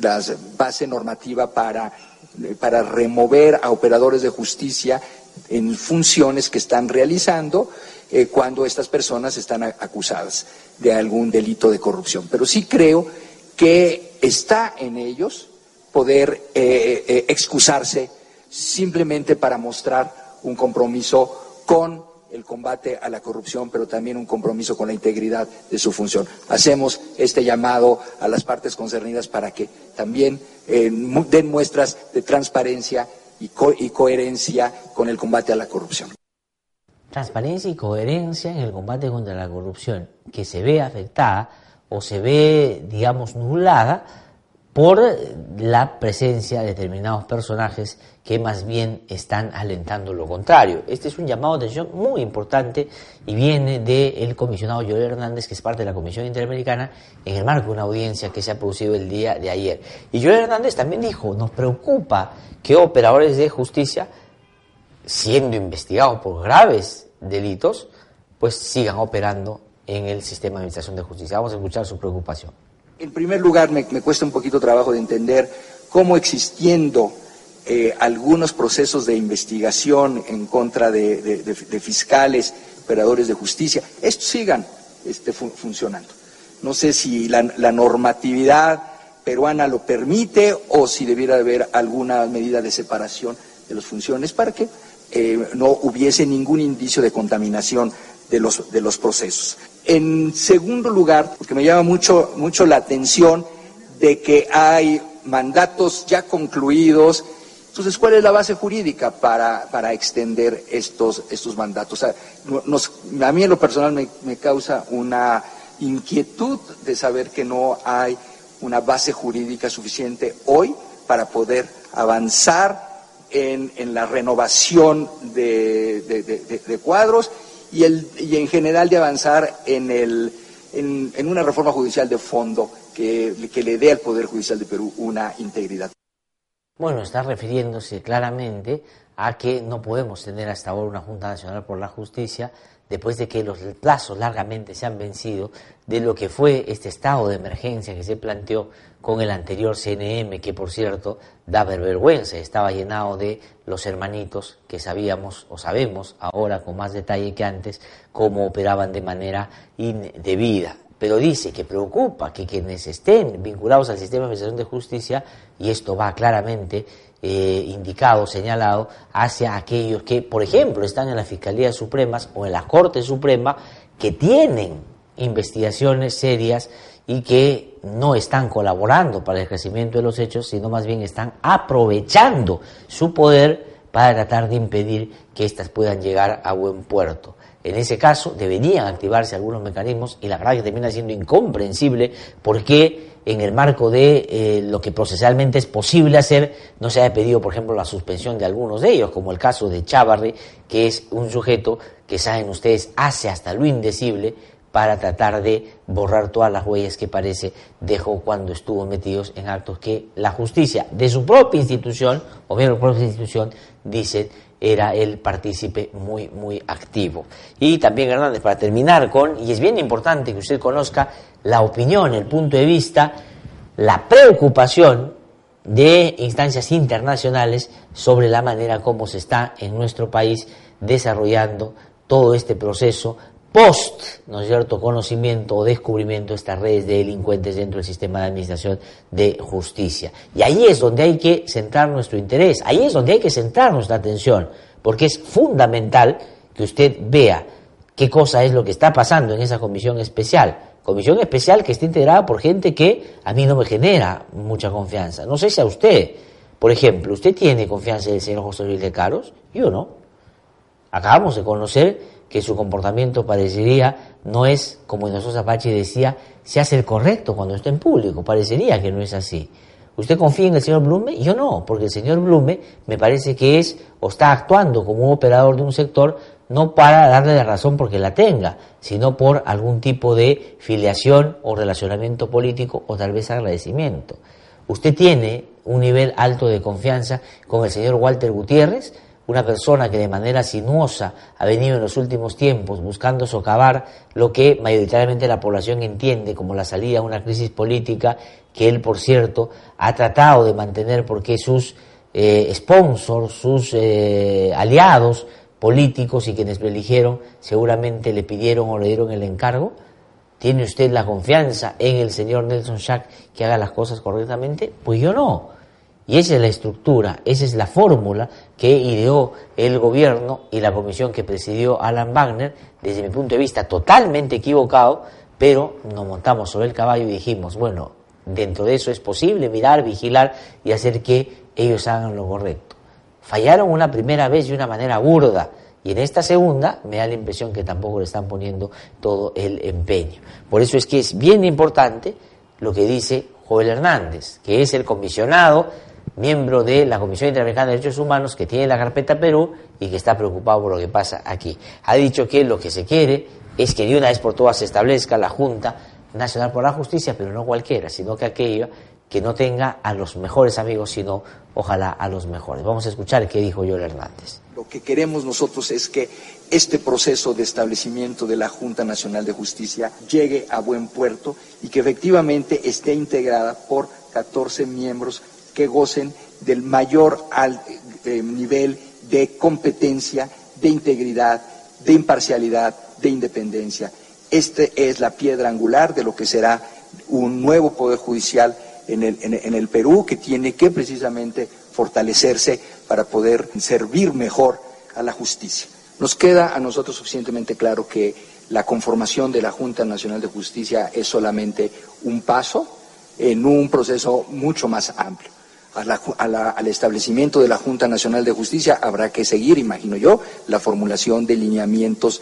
la base normativa para, para remover a operadores de justicia en funciones que están realizando eh, cuando estas personas están acusadas de algún delito de corrupción. Pero sí creo que está en ellos poder eh, excusarse simplemente para mostrar un compromiso con el combate a la corrupción, pero también un compromiso con la integridad de su función. Hacemos este llamado a las partes concernidas para que también eh, den muestras de transparencia y, coherencia con el combate a la corrupción. Transparencia y coherencia en el combate contra la corrupción, que se ve afectada o se ve, digamos, nublada por la presencia de determinados personajes que más bien están alentando lo contrario. Este es un llamado de atención muy importante y viene del comisionado Joel Hernández, que es parte de la Comisión Interamericana, en el marco de una audiencia que se ha producido el día de ayer. Y Joel Hernández también dijo, nos preocupa que operadores de justicia, siendo investigados por graves delitos, pues sigan operando en el sistema de administración de justicia. Vamos a escuchar su preocupación. En primer lugar, me, cuesta un poquito trabajo de entender cómo existiendo eh, algunos procesos de investigación en contra de, fiscales, operadores de justicia, estos sigan este, funcionando. No sé si la, normatividad peruana lo permite o si debiera haber alguna medida de separación de las funciones para que eh, no hubiese ningún indicio de contaminación de los, de los procesos. En segundo lugar, porque me llama mucho, mucho la atención de que hay mandatos ya concluidos. Entonces, ¿cuál es la base jurídica para, para extender estos, estos mandatos? a mí en lo personal me, me, causa una inquietud de saber que no hay una base jurídica suficiente hoy para poder avanzar en, en la renovación de, de, cuadros y, el, y en general de avanzar en, el, en, en una reforma judicial de fondo que, le dé al Poder Judicial de Perú una integridad. Bueno, está refiriéndose claramente a que no podemos tener hasta ahora una Junta Nacional por la Justicia después de que los plazos largamente se han vencido de lo que fue este estado de emergencia que se planteó con el anterior CNM, que por cierto da vergüenza, estaba llenado de los hermanitos que sabíamos o sabemos ahora con más detalle que antes cómo operaban de manera indebida. Pero dice que preocupa que quienes estén vinculados al sistema de de justicia, y esto va claramente eh, indicado, señalado, hacia aquellos que, por ejemplo, están en las Fiscalías Supremas o en la Corte Suprema, que tienen investigaciones serias y que no están colaborando para el crecimiento de los hechos, sino más bien están aprovechando su poder para tratar de impedir que éstas puedan llegar a buen puerto. En ese caso deberían activarse algunos mecanismos y la verdad que termina siendo incomprensible por qué en el marco de eh, lo que procesalmente es posible hacer no se haya pedido, por ejemplo, la suspensión de algunos de ellos, como el caso de Chávarri, que es un sujeto que saben ustedes hace hasta lo indecible para tratar de borrar todas las huellas que parece dejó cuando estuvo metidos en actos que la justicia de su propia institución, o bien la propia institución, dice era el partícipe muy, muy activo. Y también, Hernández, para terminar con, y es bien importante que usted conozca la opinión, el punto de vista, la preocupación de instancias internacionales sobre la manera como se está en nuestro país desarrollando todo este proceso post, ¿no es cierto?, conocimiento o descubrimiento de estas redes de delincuentes dentro del sistema de administración de justicia. Y ahí es donde hay que centrar nuestro interés, ahí es donde hay que centrar nuestra atención, porque es fundamental que usted vea qué cosa es lo que está pasando en esa comisión especial. Comisión especial que está integrada por gente que a mí no me genera mucha confianza. No sé si a usted, por ejemplo, ¿usted tiene confianza en el señor José Luis de Caros? Yo no. Acabamos de conocer que su comportamiento parecería no es, como nosotros Apache decía, se hace el correcto cuando está en público, parecería que no es así. ¿Usted confía en el señor Blume? Yo no, porque el señor Blume me parece que es o está actuando como un operador de un sector no para darle la razón porque la tenga, sino por algún tipo de filiación o relacionamiento político o tal vez agradecimiento. Usted tiene un nivel alto de confianza con el señor Walter Gutiérrez, una persona que de manera sinuosa ha venido en los últimos tiempos buscando socavar lo que mayoritariamente la población entiende como la salida a una crisis política que él, por cierto, ha tratado de mantener porque sus eh, sponsors, sus eh, aliados políticos y quienes lo eligieron seguramente le pidieron o le dieron el encargo. ¿Tiene usted la confianza en el señor Nelson Schack que haga las cosas correctamente? Pues yo no. Y esa es la estructura, esa es la fórmula que ideó el gobierno y la comisión que presidió Alan Wagner, desde mi punto de vista totalmente equivocado, pero nos montamos sobre el caballo y dijimos, bueno, dentro de eso es posible mirar, vigilar y hacer que ellos hagan lo correcto. Fallaron una primera vez de una manera burda y en esta segunda me da la impresión que tampoco le están poniendo todo el empeño. Por eso es que es bien importante lo que dice Joel Hernández, que es el comisionado miembro de la Comisión Interamericana de Derechos Humanos que tiene la carpeta Perú y que está preocupado por lo que pasa aquí. Ha dicho que lo que se quiere es que de una vez por todas se establezca la Junta Nacional por la Justicia, pero no cualquiera, sino que aquella que no tenga a los mejores amigos, sino ojalá a los mejores. Vamos a escuchar qué dijo Joel Hernández. Lo que queremos nosotros es que este proceso de establecimiento de la Junta Nacional de Justicia llegue a buen puerto y que efectivamente esté integrada por 14 miembros que gocen del mayor eh, nivel de competencia, de integridad, de imparcialidad, de independencia. Esta es la piedra angular de lo que será un nuevo Poder Judicial en el, en el Perú que tiene que precisamente fortalecerse para poder servir mejor a la justicia. Nos queda a nosotros suficientemente claro que la conformación de la Junta Nacional de Justicia es solamente un paso en un proceso mucho más amplio. Al establecimiento de la Junta Nacional de Justicia habrá que seguir, imagino yo, la formulación de lineamientos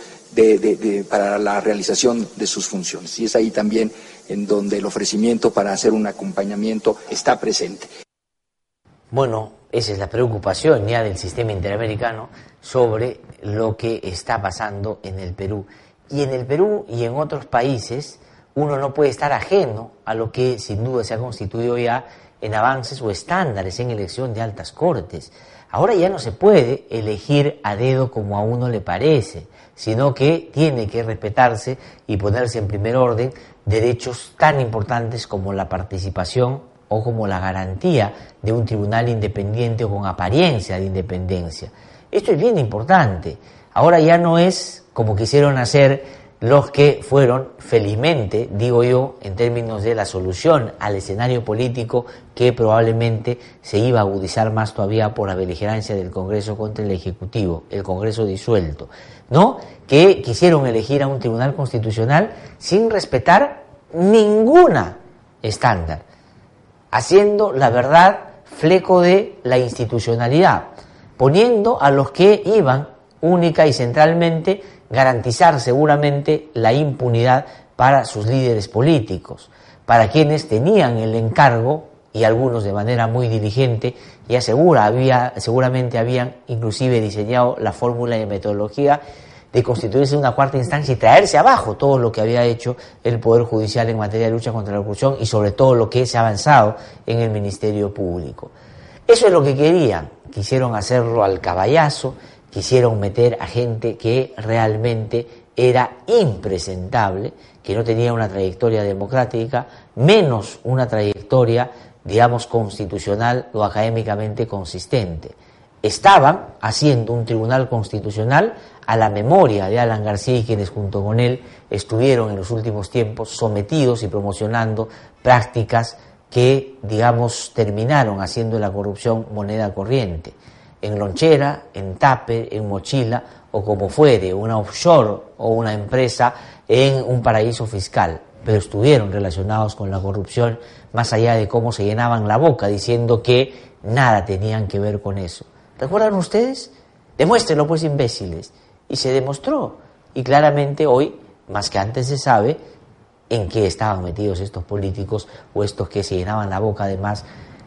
para la realización de sus funciones. Y es ahí también en donde el ofrecimiento para hacer un acompañamiento está presente. Bueno, esa es la preocupación ya del sistema interamericano sobre lo que está pasando en el Perú. Y en el Perú y en otros países uno no puede estar ajeno a lo que sin duda se ha constituido ya en avances o estándares en elección de altas cortes. Ahora ya no se puede elegir a dedo como a uno le parece, sino que tiene que respetarse y ponerse en primer orden derechos tan importantes como la participación o como la garantía de un tribunal independiente o con apariencia de independencia. Esto es bien importante. Ahora ya no es como quisieron hacer los que fueron, felizmente, digo yo, en términos de la solución al escenario político que probablemente se iba a agudizar más todavía por la beligerancia del Congreso contra el Ejecutivo, el Congreso disuelto, ¿no? Que quisieron elegir a un tribunal constitucional sin respetar ninguna estándar haciendo la verdad fleco de la institucionalidad, poniendo a los que iban única y centralmente garantizar seguramente la impunidad para sus líderes políticos, para quienes tenían el encargo y algunos de manera muy diligente y asegura había seguramente habían inclusive diseñado la fórmula y metodología de constituirse una cuarta instancia y traerse abajo todo lo que había hecho el Poder Judicial en materia de lucha contra la corrupción y sobre todo lo que se ha avanzado en el Ministerio Público. Eso es lo que querían. Quisieron hacerlo al caballazo, quisieron meter a gente que realmente era impresentable, que no tenía una trayectoria democrática, menos una trayectoria, digamos, constitucional o académicamente consistente. Estaban haciendo un tribunal constitucional a la memoria de Alan García y quienes junto con él estuvieron en los últimos tiempos sometidos y promocionando prácticas que, digamos, terminaron haciendo la corrupción moneda corriente. En lonchera, en tape, en mochila o como fuere, una offshore o una empresa en un paraíso fiscal. Pero estuvieron relacionados con la corrupción más allá de cómo se llenaban la boca diciendo que nada tenían que ver con eso. ¿Recuerdan ustedes? Demuéstrenlo pues imbéciles y se demostró. Y claramente hoy, más que antes, se sabe en qué estaban metidos estos políticos o estos que se llenaban la boca además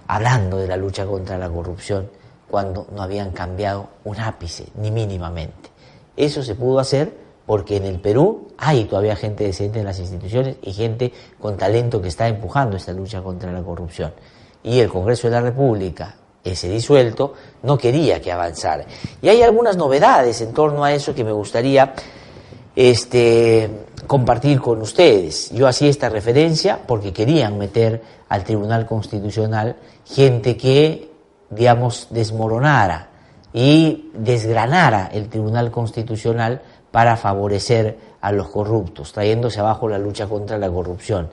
hablando de la lucha contra la corrupción cuando no habían cambiado un ápice, ni mínimamente. Eso se pudo hacer porque en el Perú hay todavía gente decente en las instituciones y gente con talento que está empujando esta lucha contra la corrupción. Y el Congreso de la República, ese disuelto, no quería que avanzara. Y hay algunas novedades en torno a eso que me gustaría este, compartir con ustedes. Yo hacía esta referencia porque querían meter al Tribunal Constitucional gente que, digamos, desmoronara y desgranara el Tribunal Constitucional para favorecer a los corruptos, trayéndose abajo la lucha contra la corrupción.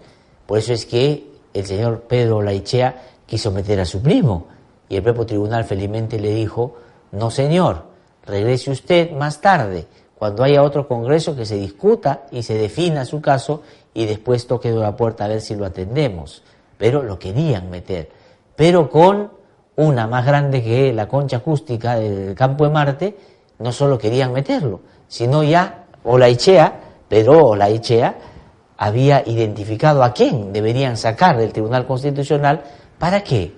Por eso es que el señor Pedro Laichea quiso meter a su primo, y el propio tribunal felizmente le dijo, no señor, regrese usted más tarde, cuando haya otro congreso que se discuta y se defina su caso y después toque de la puerta a ver si lo atendemos. Pero lo querían meter, pero con una más grande que la concha acústica del campo de Marte, no solo querían meterlo, sino ya Olaichea, pero Olaichea había identificado a quién deberían sacar del Tribunal Constitucional, ¿para qué?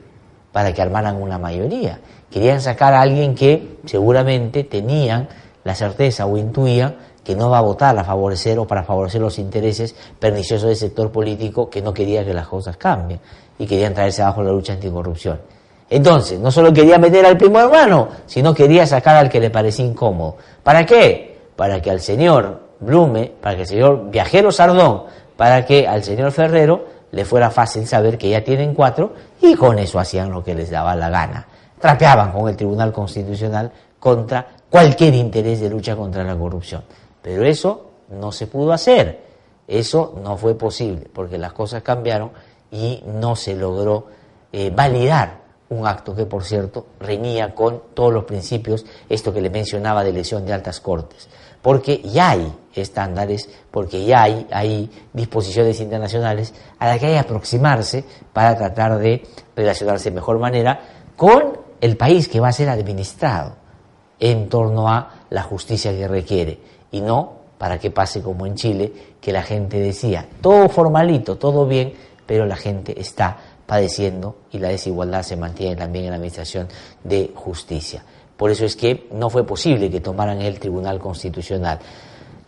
para que armaran una mayoría. Querían sacar a alguien que seguramente tenían la certeza o intuían que no va a votar a favorecer o para favorecer los intereses perniciosos del sector político que no quería que las cosas cambien y querían traerse abajo la lucha anticorrupción. Entonces, no solo quería meter al primo hermano, sino quería sacar al que le parecía incómodo. ¿Para qué? Para que al señor Blume, para que al señor Viajero Sardón, para que al señor Ferrero le fuera fácil saber que ya tienen cuatro y con eso hacían lo que les daba la gana. trapeaban con el Tribunal Constitucional contra cualquier interés de lucha contra la corrupción. Pero eso no se pudo hacer, eso no fue posible, porque las cosas cambiaron y no se logró eh, validar un acto que, por cierto, reñía con todos los principios, esto que le mencionaba de elección de altas cortes, porque ya hay estándares, porque ya hay, hay disposiciones internacionales a las que hay que aproximarse para tratar de relacionarse de mejor manera con el país que va a ser administrado en torno a la justicia que requiere. Y no para que pase como en Chile, que la gente decía, todo formalito, todo bien, pero la gente está padeciendo y la desigualdad se mantiene también en la Administración de Justicia. Por eso es que no fue posible que tomaran el Tribunal Constitucional.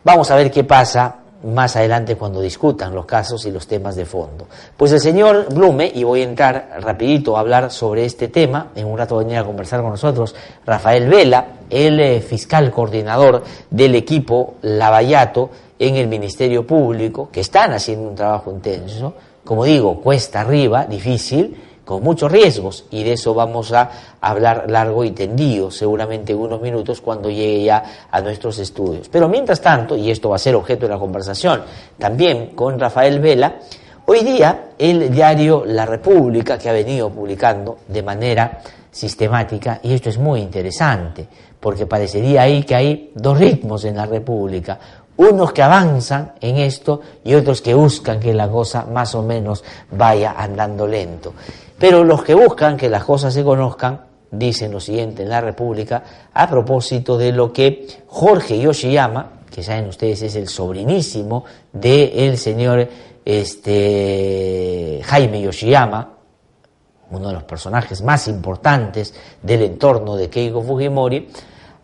Vamos a ver qué pasa más adelante cuando discutan los casos y los temas de fondo. Pues el señor Blume, y voy a entrar rapidito a hablar sobre este tema, en un rato venir a conversar con nosotros, Rafael Vela, el eh, fiscal coordinador del equipo Lavallato en el Ministerio Público, que están haciendo un trabajo intenso, como digo, cuesta arriba, difícil, con muchos riesgos, y de eso vamos a hablar largo y tendido, seguramente en unos minutos, cuando llegue ya a nuestros estudios. Pero mientras tanto, y esto va a ser objeto de la conversación también con Rafael Vela, hoy día el diario La República, que ha venido publicando de manera sistemática, y esto es muy interesante, porque parecería ahí que hay dos ritmos en la República, unos que avanzan en esto y otros que buscan que la cosa más o menos vaya andando lento. Pero los que buscan que las cosas se conozcan dicen lo siguiente en la República a propósito de lo que Jorge Yoshiyama, que saben ustedes es el sobrinísimo del señor este, Jaime Yoshiyama, uno de los personajes más importantes del entorno de Keiko Fujimori,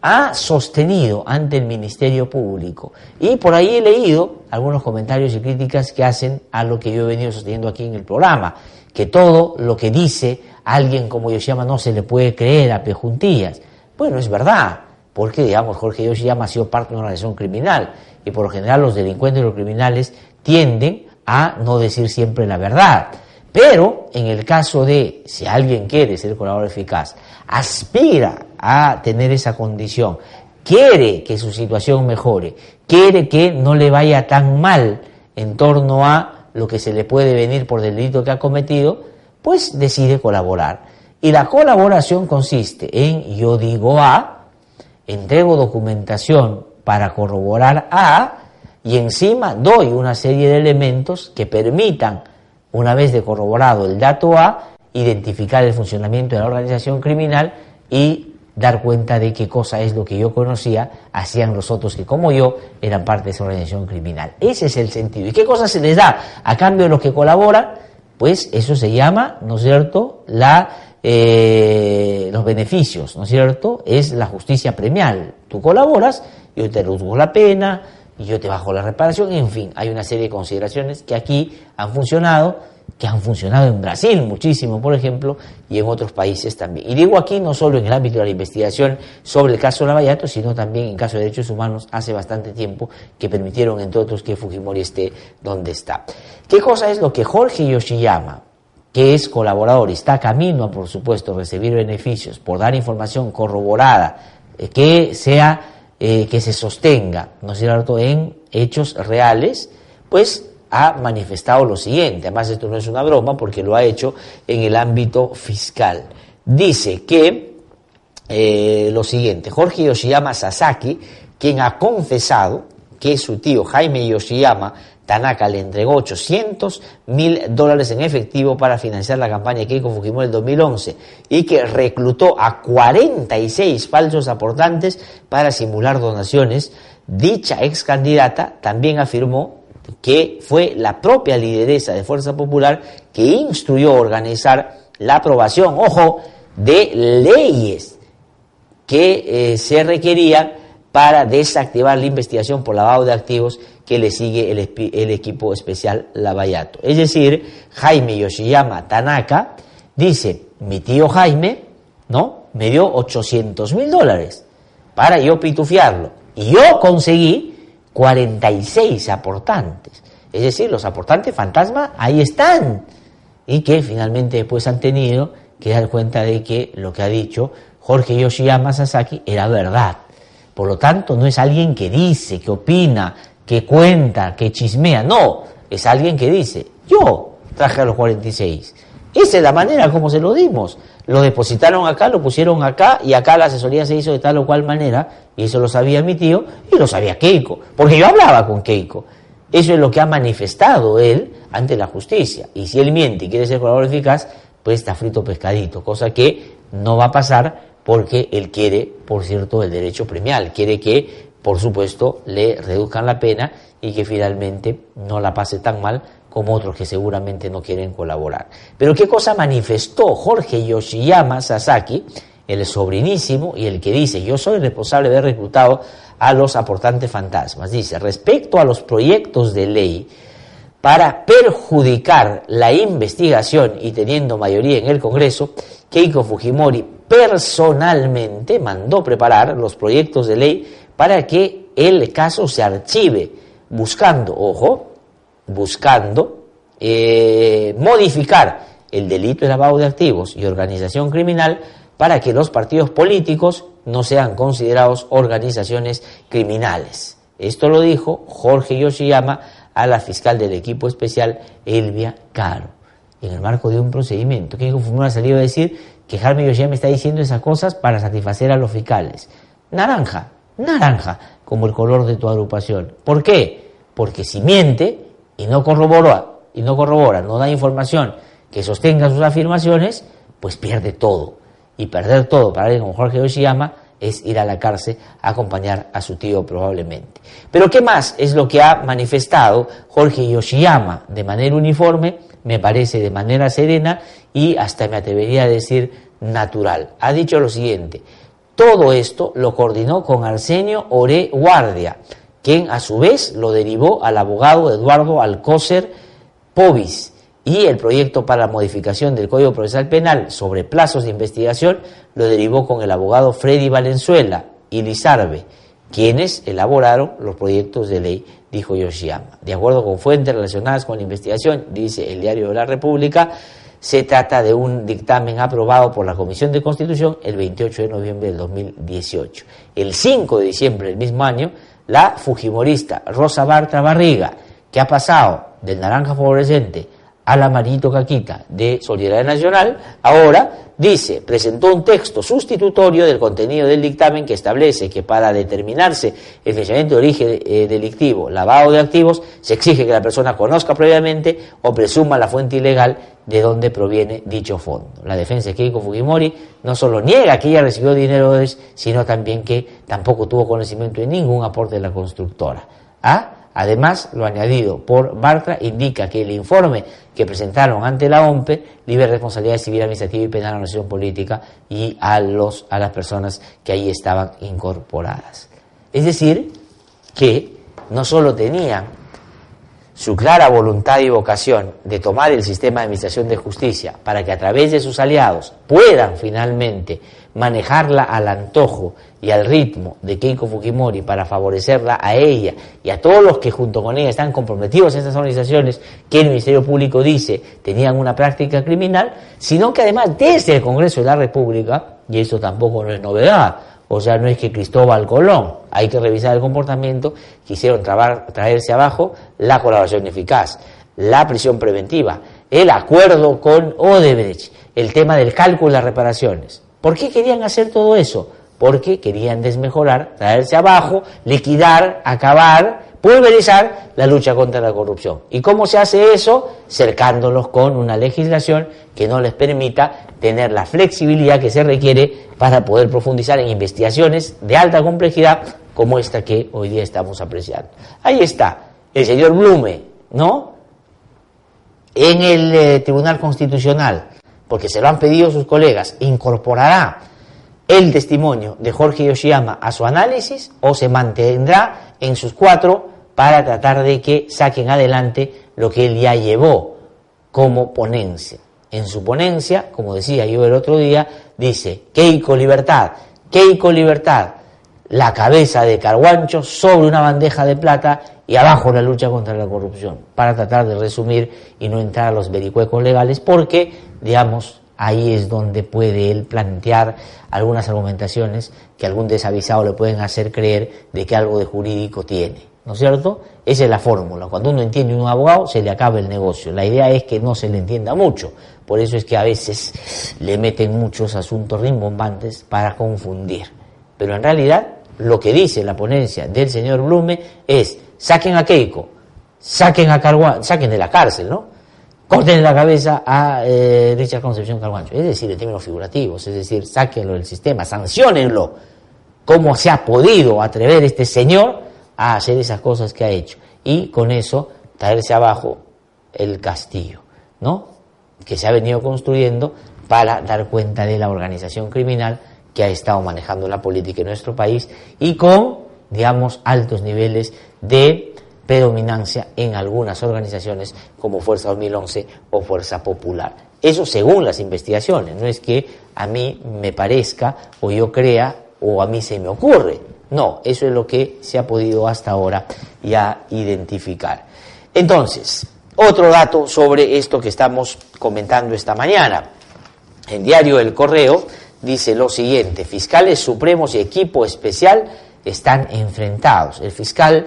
ha sostenido ante el Ministerio Público. Y por ahí he leído algunos comentarios y críticas que hacen a lo que yo he venido sosteniendo aquí en el programa, que todo lo que dice alguien como Yoshiyama no se le puede creer a pejuntillas. Bueno, es verdad, porque digamos Jorge Yoshiyama ha sido parte de una organización criminal y por lo general los delincuentes y los criminales tienden a no decir siempre la verdad. Pero en el caso de si alguien quiere ser colaborador eficaz, aspira a tener esa condición, quiere que su situación mejore, quiere que no le vaya tan mal en torno a lo que se le puede venir por el delito que ha cometido, pues decide colaborar. Y la colaboración consiste en yo digo A, entrego documentación para corroborar A y encima doy una serie de elementos que permitan, una vez de corroborado el dato A, identificar el funcionamiento de la organización criminal y dar cuenta de qué cosa es lo que yo conocía, hacían los otros que como yo eran parte de esa organización criminal. Ese es el sentido. ¿Y qué cosa se les da a cambio de los que colaboran? Pues eso se llama, ¿no es cierto?, la, eh, los beneficios, ¿no es cierto?, es la justicia premial. Tú colaboras, yo te reduzco la pena, yo te bajo la reparación, en fin, hay una serie de consideraciones que aquí han funcionado que han funcionado en Brasil muchísimo, por ejemplo, y en otros países también. Y digo aquí no solo en el ámbito de la investigación sobre el caso Lavallato, sino también en caso de derechos humanos hace bastante tiempo que permitieron, entre otros, que Fujimori esté donde está. ¿Qué cosa es lo que Jorge Yoshiyama, que es colaborador y está camino a, por supuesto, recibir beneficios por dar información corroborada, eh, que sea, eh, que se sostenga, ¿no es cierto?, en hechos reales, pues ha manifestado lo siguiente, además esto no es una broma porque lo ha hecho en el ámbito fiscal. Dice que eh, lo siguiente, Jorge Yoshiyama Sasaki, quien ha confesado que su tío Jaime Yoshiyama Tanaka le entregó 800 mil dólares en efectivo para financiar la campaña de Keiko Fujimori en 2011 y que reclutó a 46 falsos aportantes para simular donaciones, dicha ex candidata también afirmó que fue la propia lideresa de Fuerza Popular que instruyó a organizar la aprobación, ojo, de leyes que eh, se requerían para desactivar la investigación por lavado de activos que le sigue el, equipo especial Lavallato. Es decir, Jaime Yoshiyama Tanaka dice, mi tío Jaime, ¿no? Me dio 800 mil dólares para yo pitufiarlo. Y yo conseguí 46 aportantes. Es decir, los aportantes fantasma ahí están y que finalmente después han tenido que dar cuenta de que lo que ha dicho Jorge Yoshiyama Sasaki era verdad. Por lo tanto, no es alguien que dice, que opina, que cuenta, que chismea, no, es alguien que dice, yo traje a los 46. Esa es la manera como se lo dimos. Lo depositaron acá, lo pusieron acá y acá la asesoría se hizo de tal o cual manera, y eso lo sabía mi tío y lo sabía Keiko, porque yo hablaba con Keiko. Eso es lo que ha manifestado él ante la justicia. Y si él miente y quiere ser colaborador eficaz, pues está frito pescadito, cosa que no va a pasar porque él quiere, por cierto, el derecho premial, quiere que, por supuesto, le reduzcan la pena y que finalmente no la pase tan mal como otros que seguramente no quieren colaborar. Pero ¿qué cosa manifestó Jorge Yoshiyama Sasaki, el sobrinísimo y el que dice, yo soy responsable de haber reclutado a los aportantes fantasmas? Dice, respecto a los proyectos de ley para perjudicar la investigación y teniendo mayoría en el Congreso, Keiko Fujimori personalmente mandó preparar los proyectos de ley para que el caso se archive, buscando, ojo, buscando eh, modificar el delito de lavado de activos y organización criminal para que los partidos políticos no sean considerados organizaciones criminales. Esto lo dijo Jorge Yoshiyama a la fiscal del equipo especial Elvia Caro, en el marco de un procedimiento. que ha salido a decir que Jaime Yoshiyama está diciendo esas cosas para satisfacer a los fiscales. Naranja, naranja, como el color de tu agrupación. ¿Por qué? Porque si miente, y no corrobora, y no corrobora, no da información que sostenga sus afirmaciones, pues pierde todo. Y perder todo para alguien como Jorge Yoshiyama es ir a la cárcel a acompañar a su tío probablemente. Pero ¿qué más es lo que ha manifestado Jorge Yoshiyama de manera uniforme, me parece de manera serena y hasta me atrevería a decir natural? Ha dicho lo siguiente, todo esto lo coordinó con Arsenio Ore Guardia, quien a su vez lo derivó al abogado Eduardo Alcócer Povis y el proyecto para la modificación del Código Procesal Penal sobre plazos de investigación lo derivó con el abogado Freddy Valenzuela y Lizarbe, quienes elaboraron los proyectos de ley, dijo Yoshiyama. De acuerdo con fuentes relacionadas con la investigación, dice el Diario de la República, se trata de un dictamen aprobado por la Comisión de Constitución el 28 de noviembre del 2018. El 5 de diciembre del mismo año, la fujimorista Rosa Bartra Barriga, que ha pasado del naranja favorecente al amarito caquita de Solidaridad Nacional, ahora dice, presentó un texto sustitutorio del contenido del dictamen que establece que para determinarse el financiamiento de origen eh, delictivo, lavado de activos, se exige que la persona conozca previamente o presuma la fuente ilegal de donde proviene dicho fondo. La defensa de Keiko Fujimori no solo niega que ella recibió dinero, sino también que tampoco tuvo conocimiento de ningún aporte de la constructora. ¿Ah? Además, lo añadido por Bartra indica que el informe que presentaron ante la OMPE libera responsabilidad civil, administrativa y penal a la nación política y a, a las personas que ahí estaban incorporadas. Es decir, que no solo tenían su clara voluntad y vocación de tomar el sistema de administración de justicia para que a través de sus aliados puedan finalmente manejarla al antojo y al ritmo de Keiko Fujimori para favorecerla a ella y a todos los que junto con ella están comprometidos en estas organizaciones que el Ministerio Público dice tenían una práctica criminal, sino que además desde el Congreso de la República, y eso tampoco no es novedad, o sea, no es que Cristóbal Colón, hay que revisar el comportamiento, quisieron traerse abajo la colaboración eficaz, la prisión preventiva, el acuerdo con Odebrecht, el tema del cálculo de las reparaciones. ¿Por qué querían hacer todo eso? Porque querían desmejorar, traerse abajo, liquidar, acabar, pulverizar la lucha contra la corrupción. ¿Y cómo se hace eso? Cercándolos con una legislación que no les permita tener la flexibilidad que se requiere para poder profundizar en investigaciones de alta complejidad como esta que hoy día estamos apreciando. Ahí está, el señor Blume, ¿no? En el eh, Tribunal Constitucional, porque se lo han pedido sus colegas, incorporará el testimonio de Jorge Yoshiyama a su análisis o se mantendrá en sus cuatro para tratar de que saquen adelante lo que él ya llevó como ponencia. En su ponencia, como decía yo el otro día, dice Keiko Libertad, Keiko Libertad, la cabeza de Carguancho sobre una bandeja de plata y abajo la lucha contra la corrupción, para tratar de resumir y no entrar a los vericuecos legales, porque, digamos, ahí es donde puede él plantear algunas argumentaciones que algún desavisado le pueden hacer creer de que algo de jurídico tiene. ¿No es cierto? Esa es la fórmula. Cuando uno entiende un abogado, se le acaba el negocio. La idea es que no se le entienda mucho. Por eso es que a veces le meten muchos asuntos rimbombantes para confundir. Pero en realidad, lo que dice la ponencia del señor Blume es, saquen a Keiko, saquen a Carguán, saquen de la cárcel, ¿no? Corten la cabeza a eh, Richard Concepción Carguancho. Es decir, en términos figurativos, es decir, sáquenlo del sistema, sancionenlo. ¿Cómo se ha podido atrever este señor a hacer esas cosas que ha hecho? Y con eso traerse abajo el castillo, ¿no? Que se ha venido construyendo para dar cuenta de la organización criminal que ha estado manejando la política en nuestro país y con, digamos, altos niveles de predominancia en algunas organizaciones como Fuerza 2011 o Fuerza Popular. Eso según las investigaciones, no es que a mí me parezca o yo crea o a mí se me ocurre. No, eso es lo que se ha podido hasta ahora ya identificar. Entonces, otro dato sobre esto que estamos comentando esta mañana. En Diario El Correo dice lo siguiente, fiscales supremos y equipo especial están enfrentados. El fiscal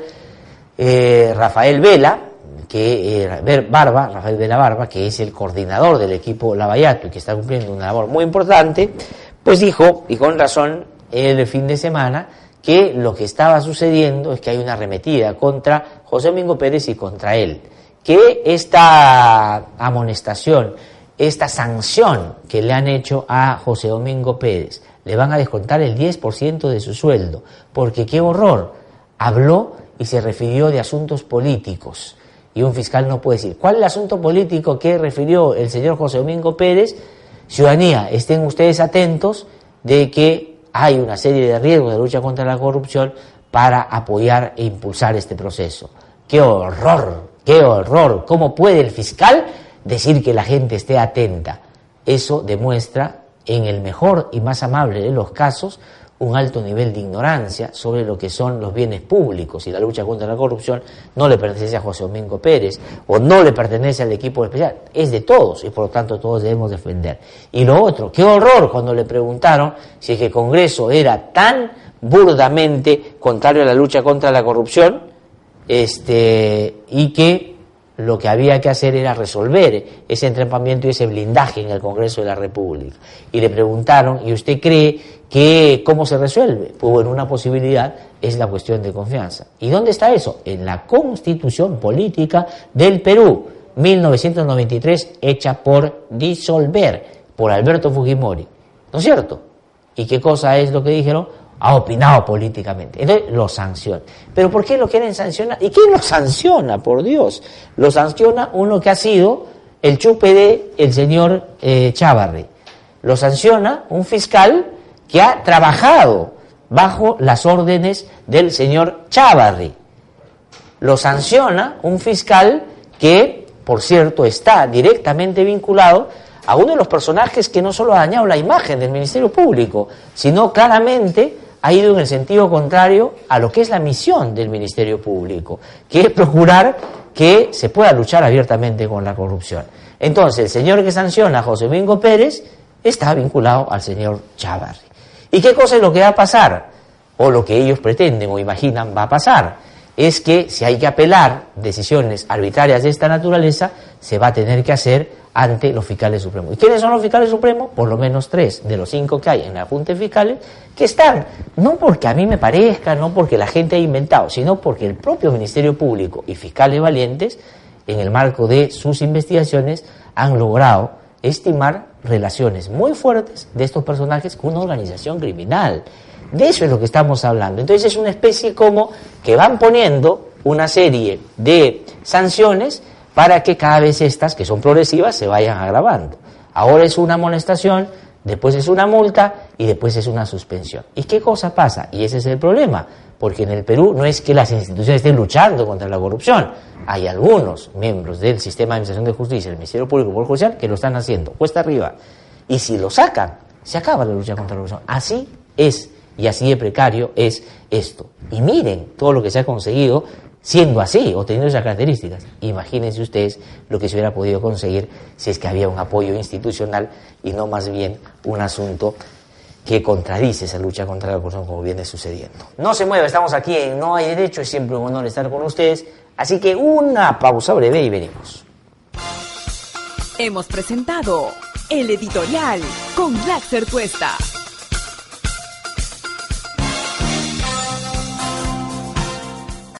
eh, Rafael Vela, que eh, Barba, Rafael Vela Barba, que es el coordinador del equipo Lavallato y que está cumpliendo una labor muy importante, pues dijo, y con razón, el fin de semana, que lo que estaba sucediendo es que hay una arremetida contra José Domingo Pérez y contra él, que esta amonestación, esta sanción que le han hecho a José Domingo Pérez, le van a descontar el 10% de su sueldo, porque qué horror, habló y se refirió de asuntos políticos. Y un fiscal no puede decir, ¿cuál es el asunto político que refirió el señor José Domingo Pérez? Ciudadanía, estén ustedes atentos de que hay una serie de riesgos de lucha contra la corrupción para apoyar e impulsar este proceso. ¡Qué horror! ¡Qué horror! ¿Cómo puede el fiscal decir que la gente esté atenta? Eso demuestra, en el mejor y más amable de los casos, un alto nivel de ignorancia sobre lo que son los bienes públicos y la lucha contra la corrupción no le pertenece a José Domingo Pérez o no le pertenece al equipo especial, es de todos y por lo tanto todos debemos defender. Y lo otro, qué horror cuando le preguntaron si es que el Congreso era tan burdamente contrario a la lucha contra la corrupción este, y que lo que había que hacer era resolver ese entrampamiento y ese blindaje en el Congreso de la República. Y le preguntaron, ¿y usted cree que cómo se resuelve? Pues bueno, una posibilidad es la cuestión de confianza. ¿Y dónde está eso? En la Constitución Política del Perú, 1993, hecha por disolver, por Alberto Fujimori. ¿No es cierto? ¿Y qué cosa es lo que dijeron? Ha opinado políticamente. Entonces lo sanciona. ¿Pero por qué lo quieren sancionar? ¿Y quién lo sanciona, por Dios? Lo sanciona uno que ha sido el chupe de el señor eh, Chávarri. Lo sanciona un fiscal que ha trabajado bajo las órdenes del señor Chávarri. Lo sanciona un fiscal que, por cierto, está directamente vinculado a uno de los personajes que no solo ha dañado la imagen del Ministerio Público, sino claramente ha ido en el sentido contrario a lo que es la misión del Ministerio Público, que es procurar que se pueda luchar abiertamente con la corrupción. Entonces, el señor que sanciona a José Domingo Pérez está vinculado al señor Chávarri. ¿Y qué cosa es lo que va a pasar? O lo que ellos pretenden o imaginan va a pasar. Es que si hay que apelar decisiones arbitrarias de esta naturaleza, se va a tener que hacer ante los fiscales supremos. ¿Y quiénes son los fiscales supremos? Por lo menos tres de los cinco que hay en la Junta de Fiscales, que están, no porque a mí me parezca, no porque la gente ha inventado, sino porque el propio Ministerio Público y fiscales valientes, en el marco de sus investigaciones, han logrado estimar relaciones muy fuertes de estos personajes con una organización criminal. De eso es lo que estamos hablando. Entonces es una especie como que van poniendo una serie de sanciones para que cada vez estas, que son progresivas, se vayan agravando. Ahora es una amonestación, después es una multa y después es una suspensión. ¿Y qué cosa pasa? Y ese es el problema, porque en el Perú no es que las instituciones estén luchando contra la corrupción, hay algunos miembros del sistema de administración de justicia, el Ministerio Público y el Judicial, que lo están haciendo, cuesta arriba. Y si lo sacan, se acaba la lucha contra la corrupción. Así es, y así de precario es esto. Y miren todo lo que se ha conseguido siendo así o teniendo esas características. Imagínense ustedes lo que se hubiera podido conseguir si es que había un apoyo institucional y no más bien un asunto que contradice esa lucha contra la corrupción como viene sucediendo. No se mueva, estamos aquí en No hay derecho, es siempre un honor estar con ustedes, así que una pausa breve y venimos. Hemos presentado el editorial con Laxer Cuesta.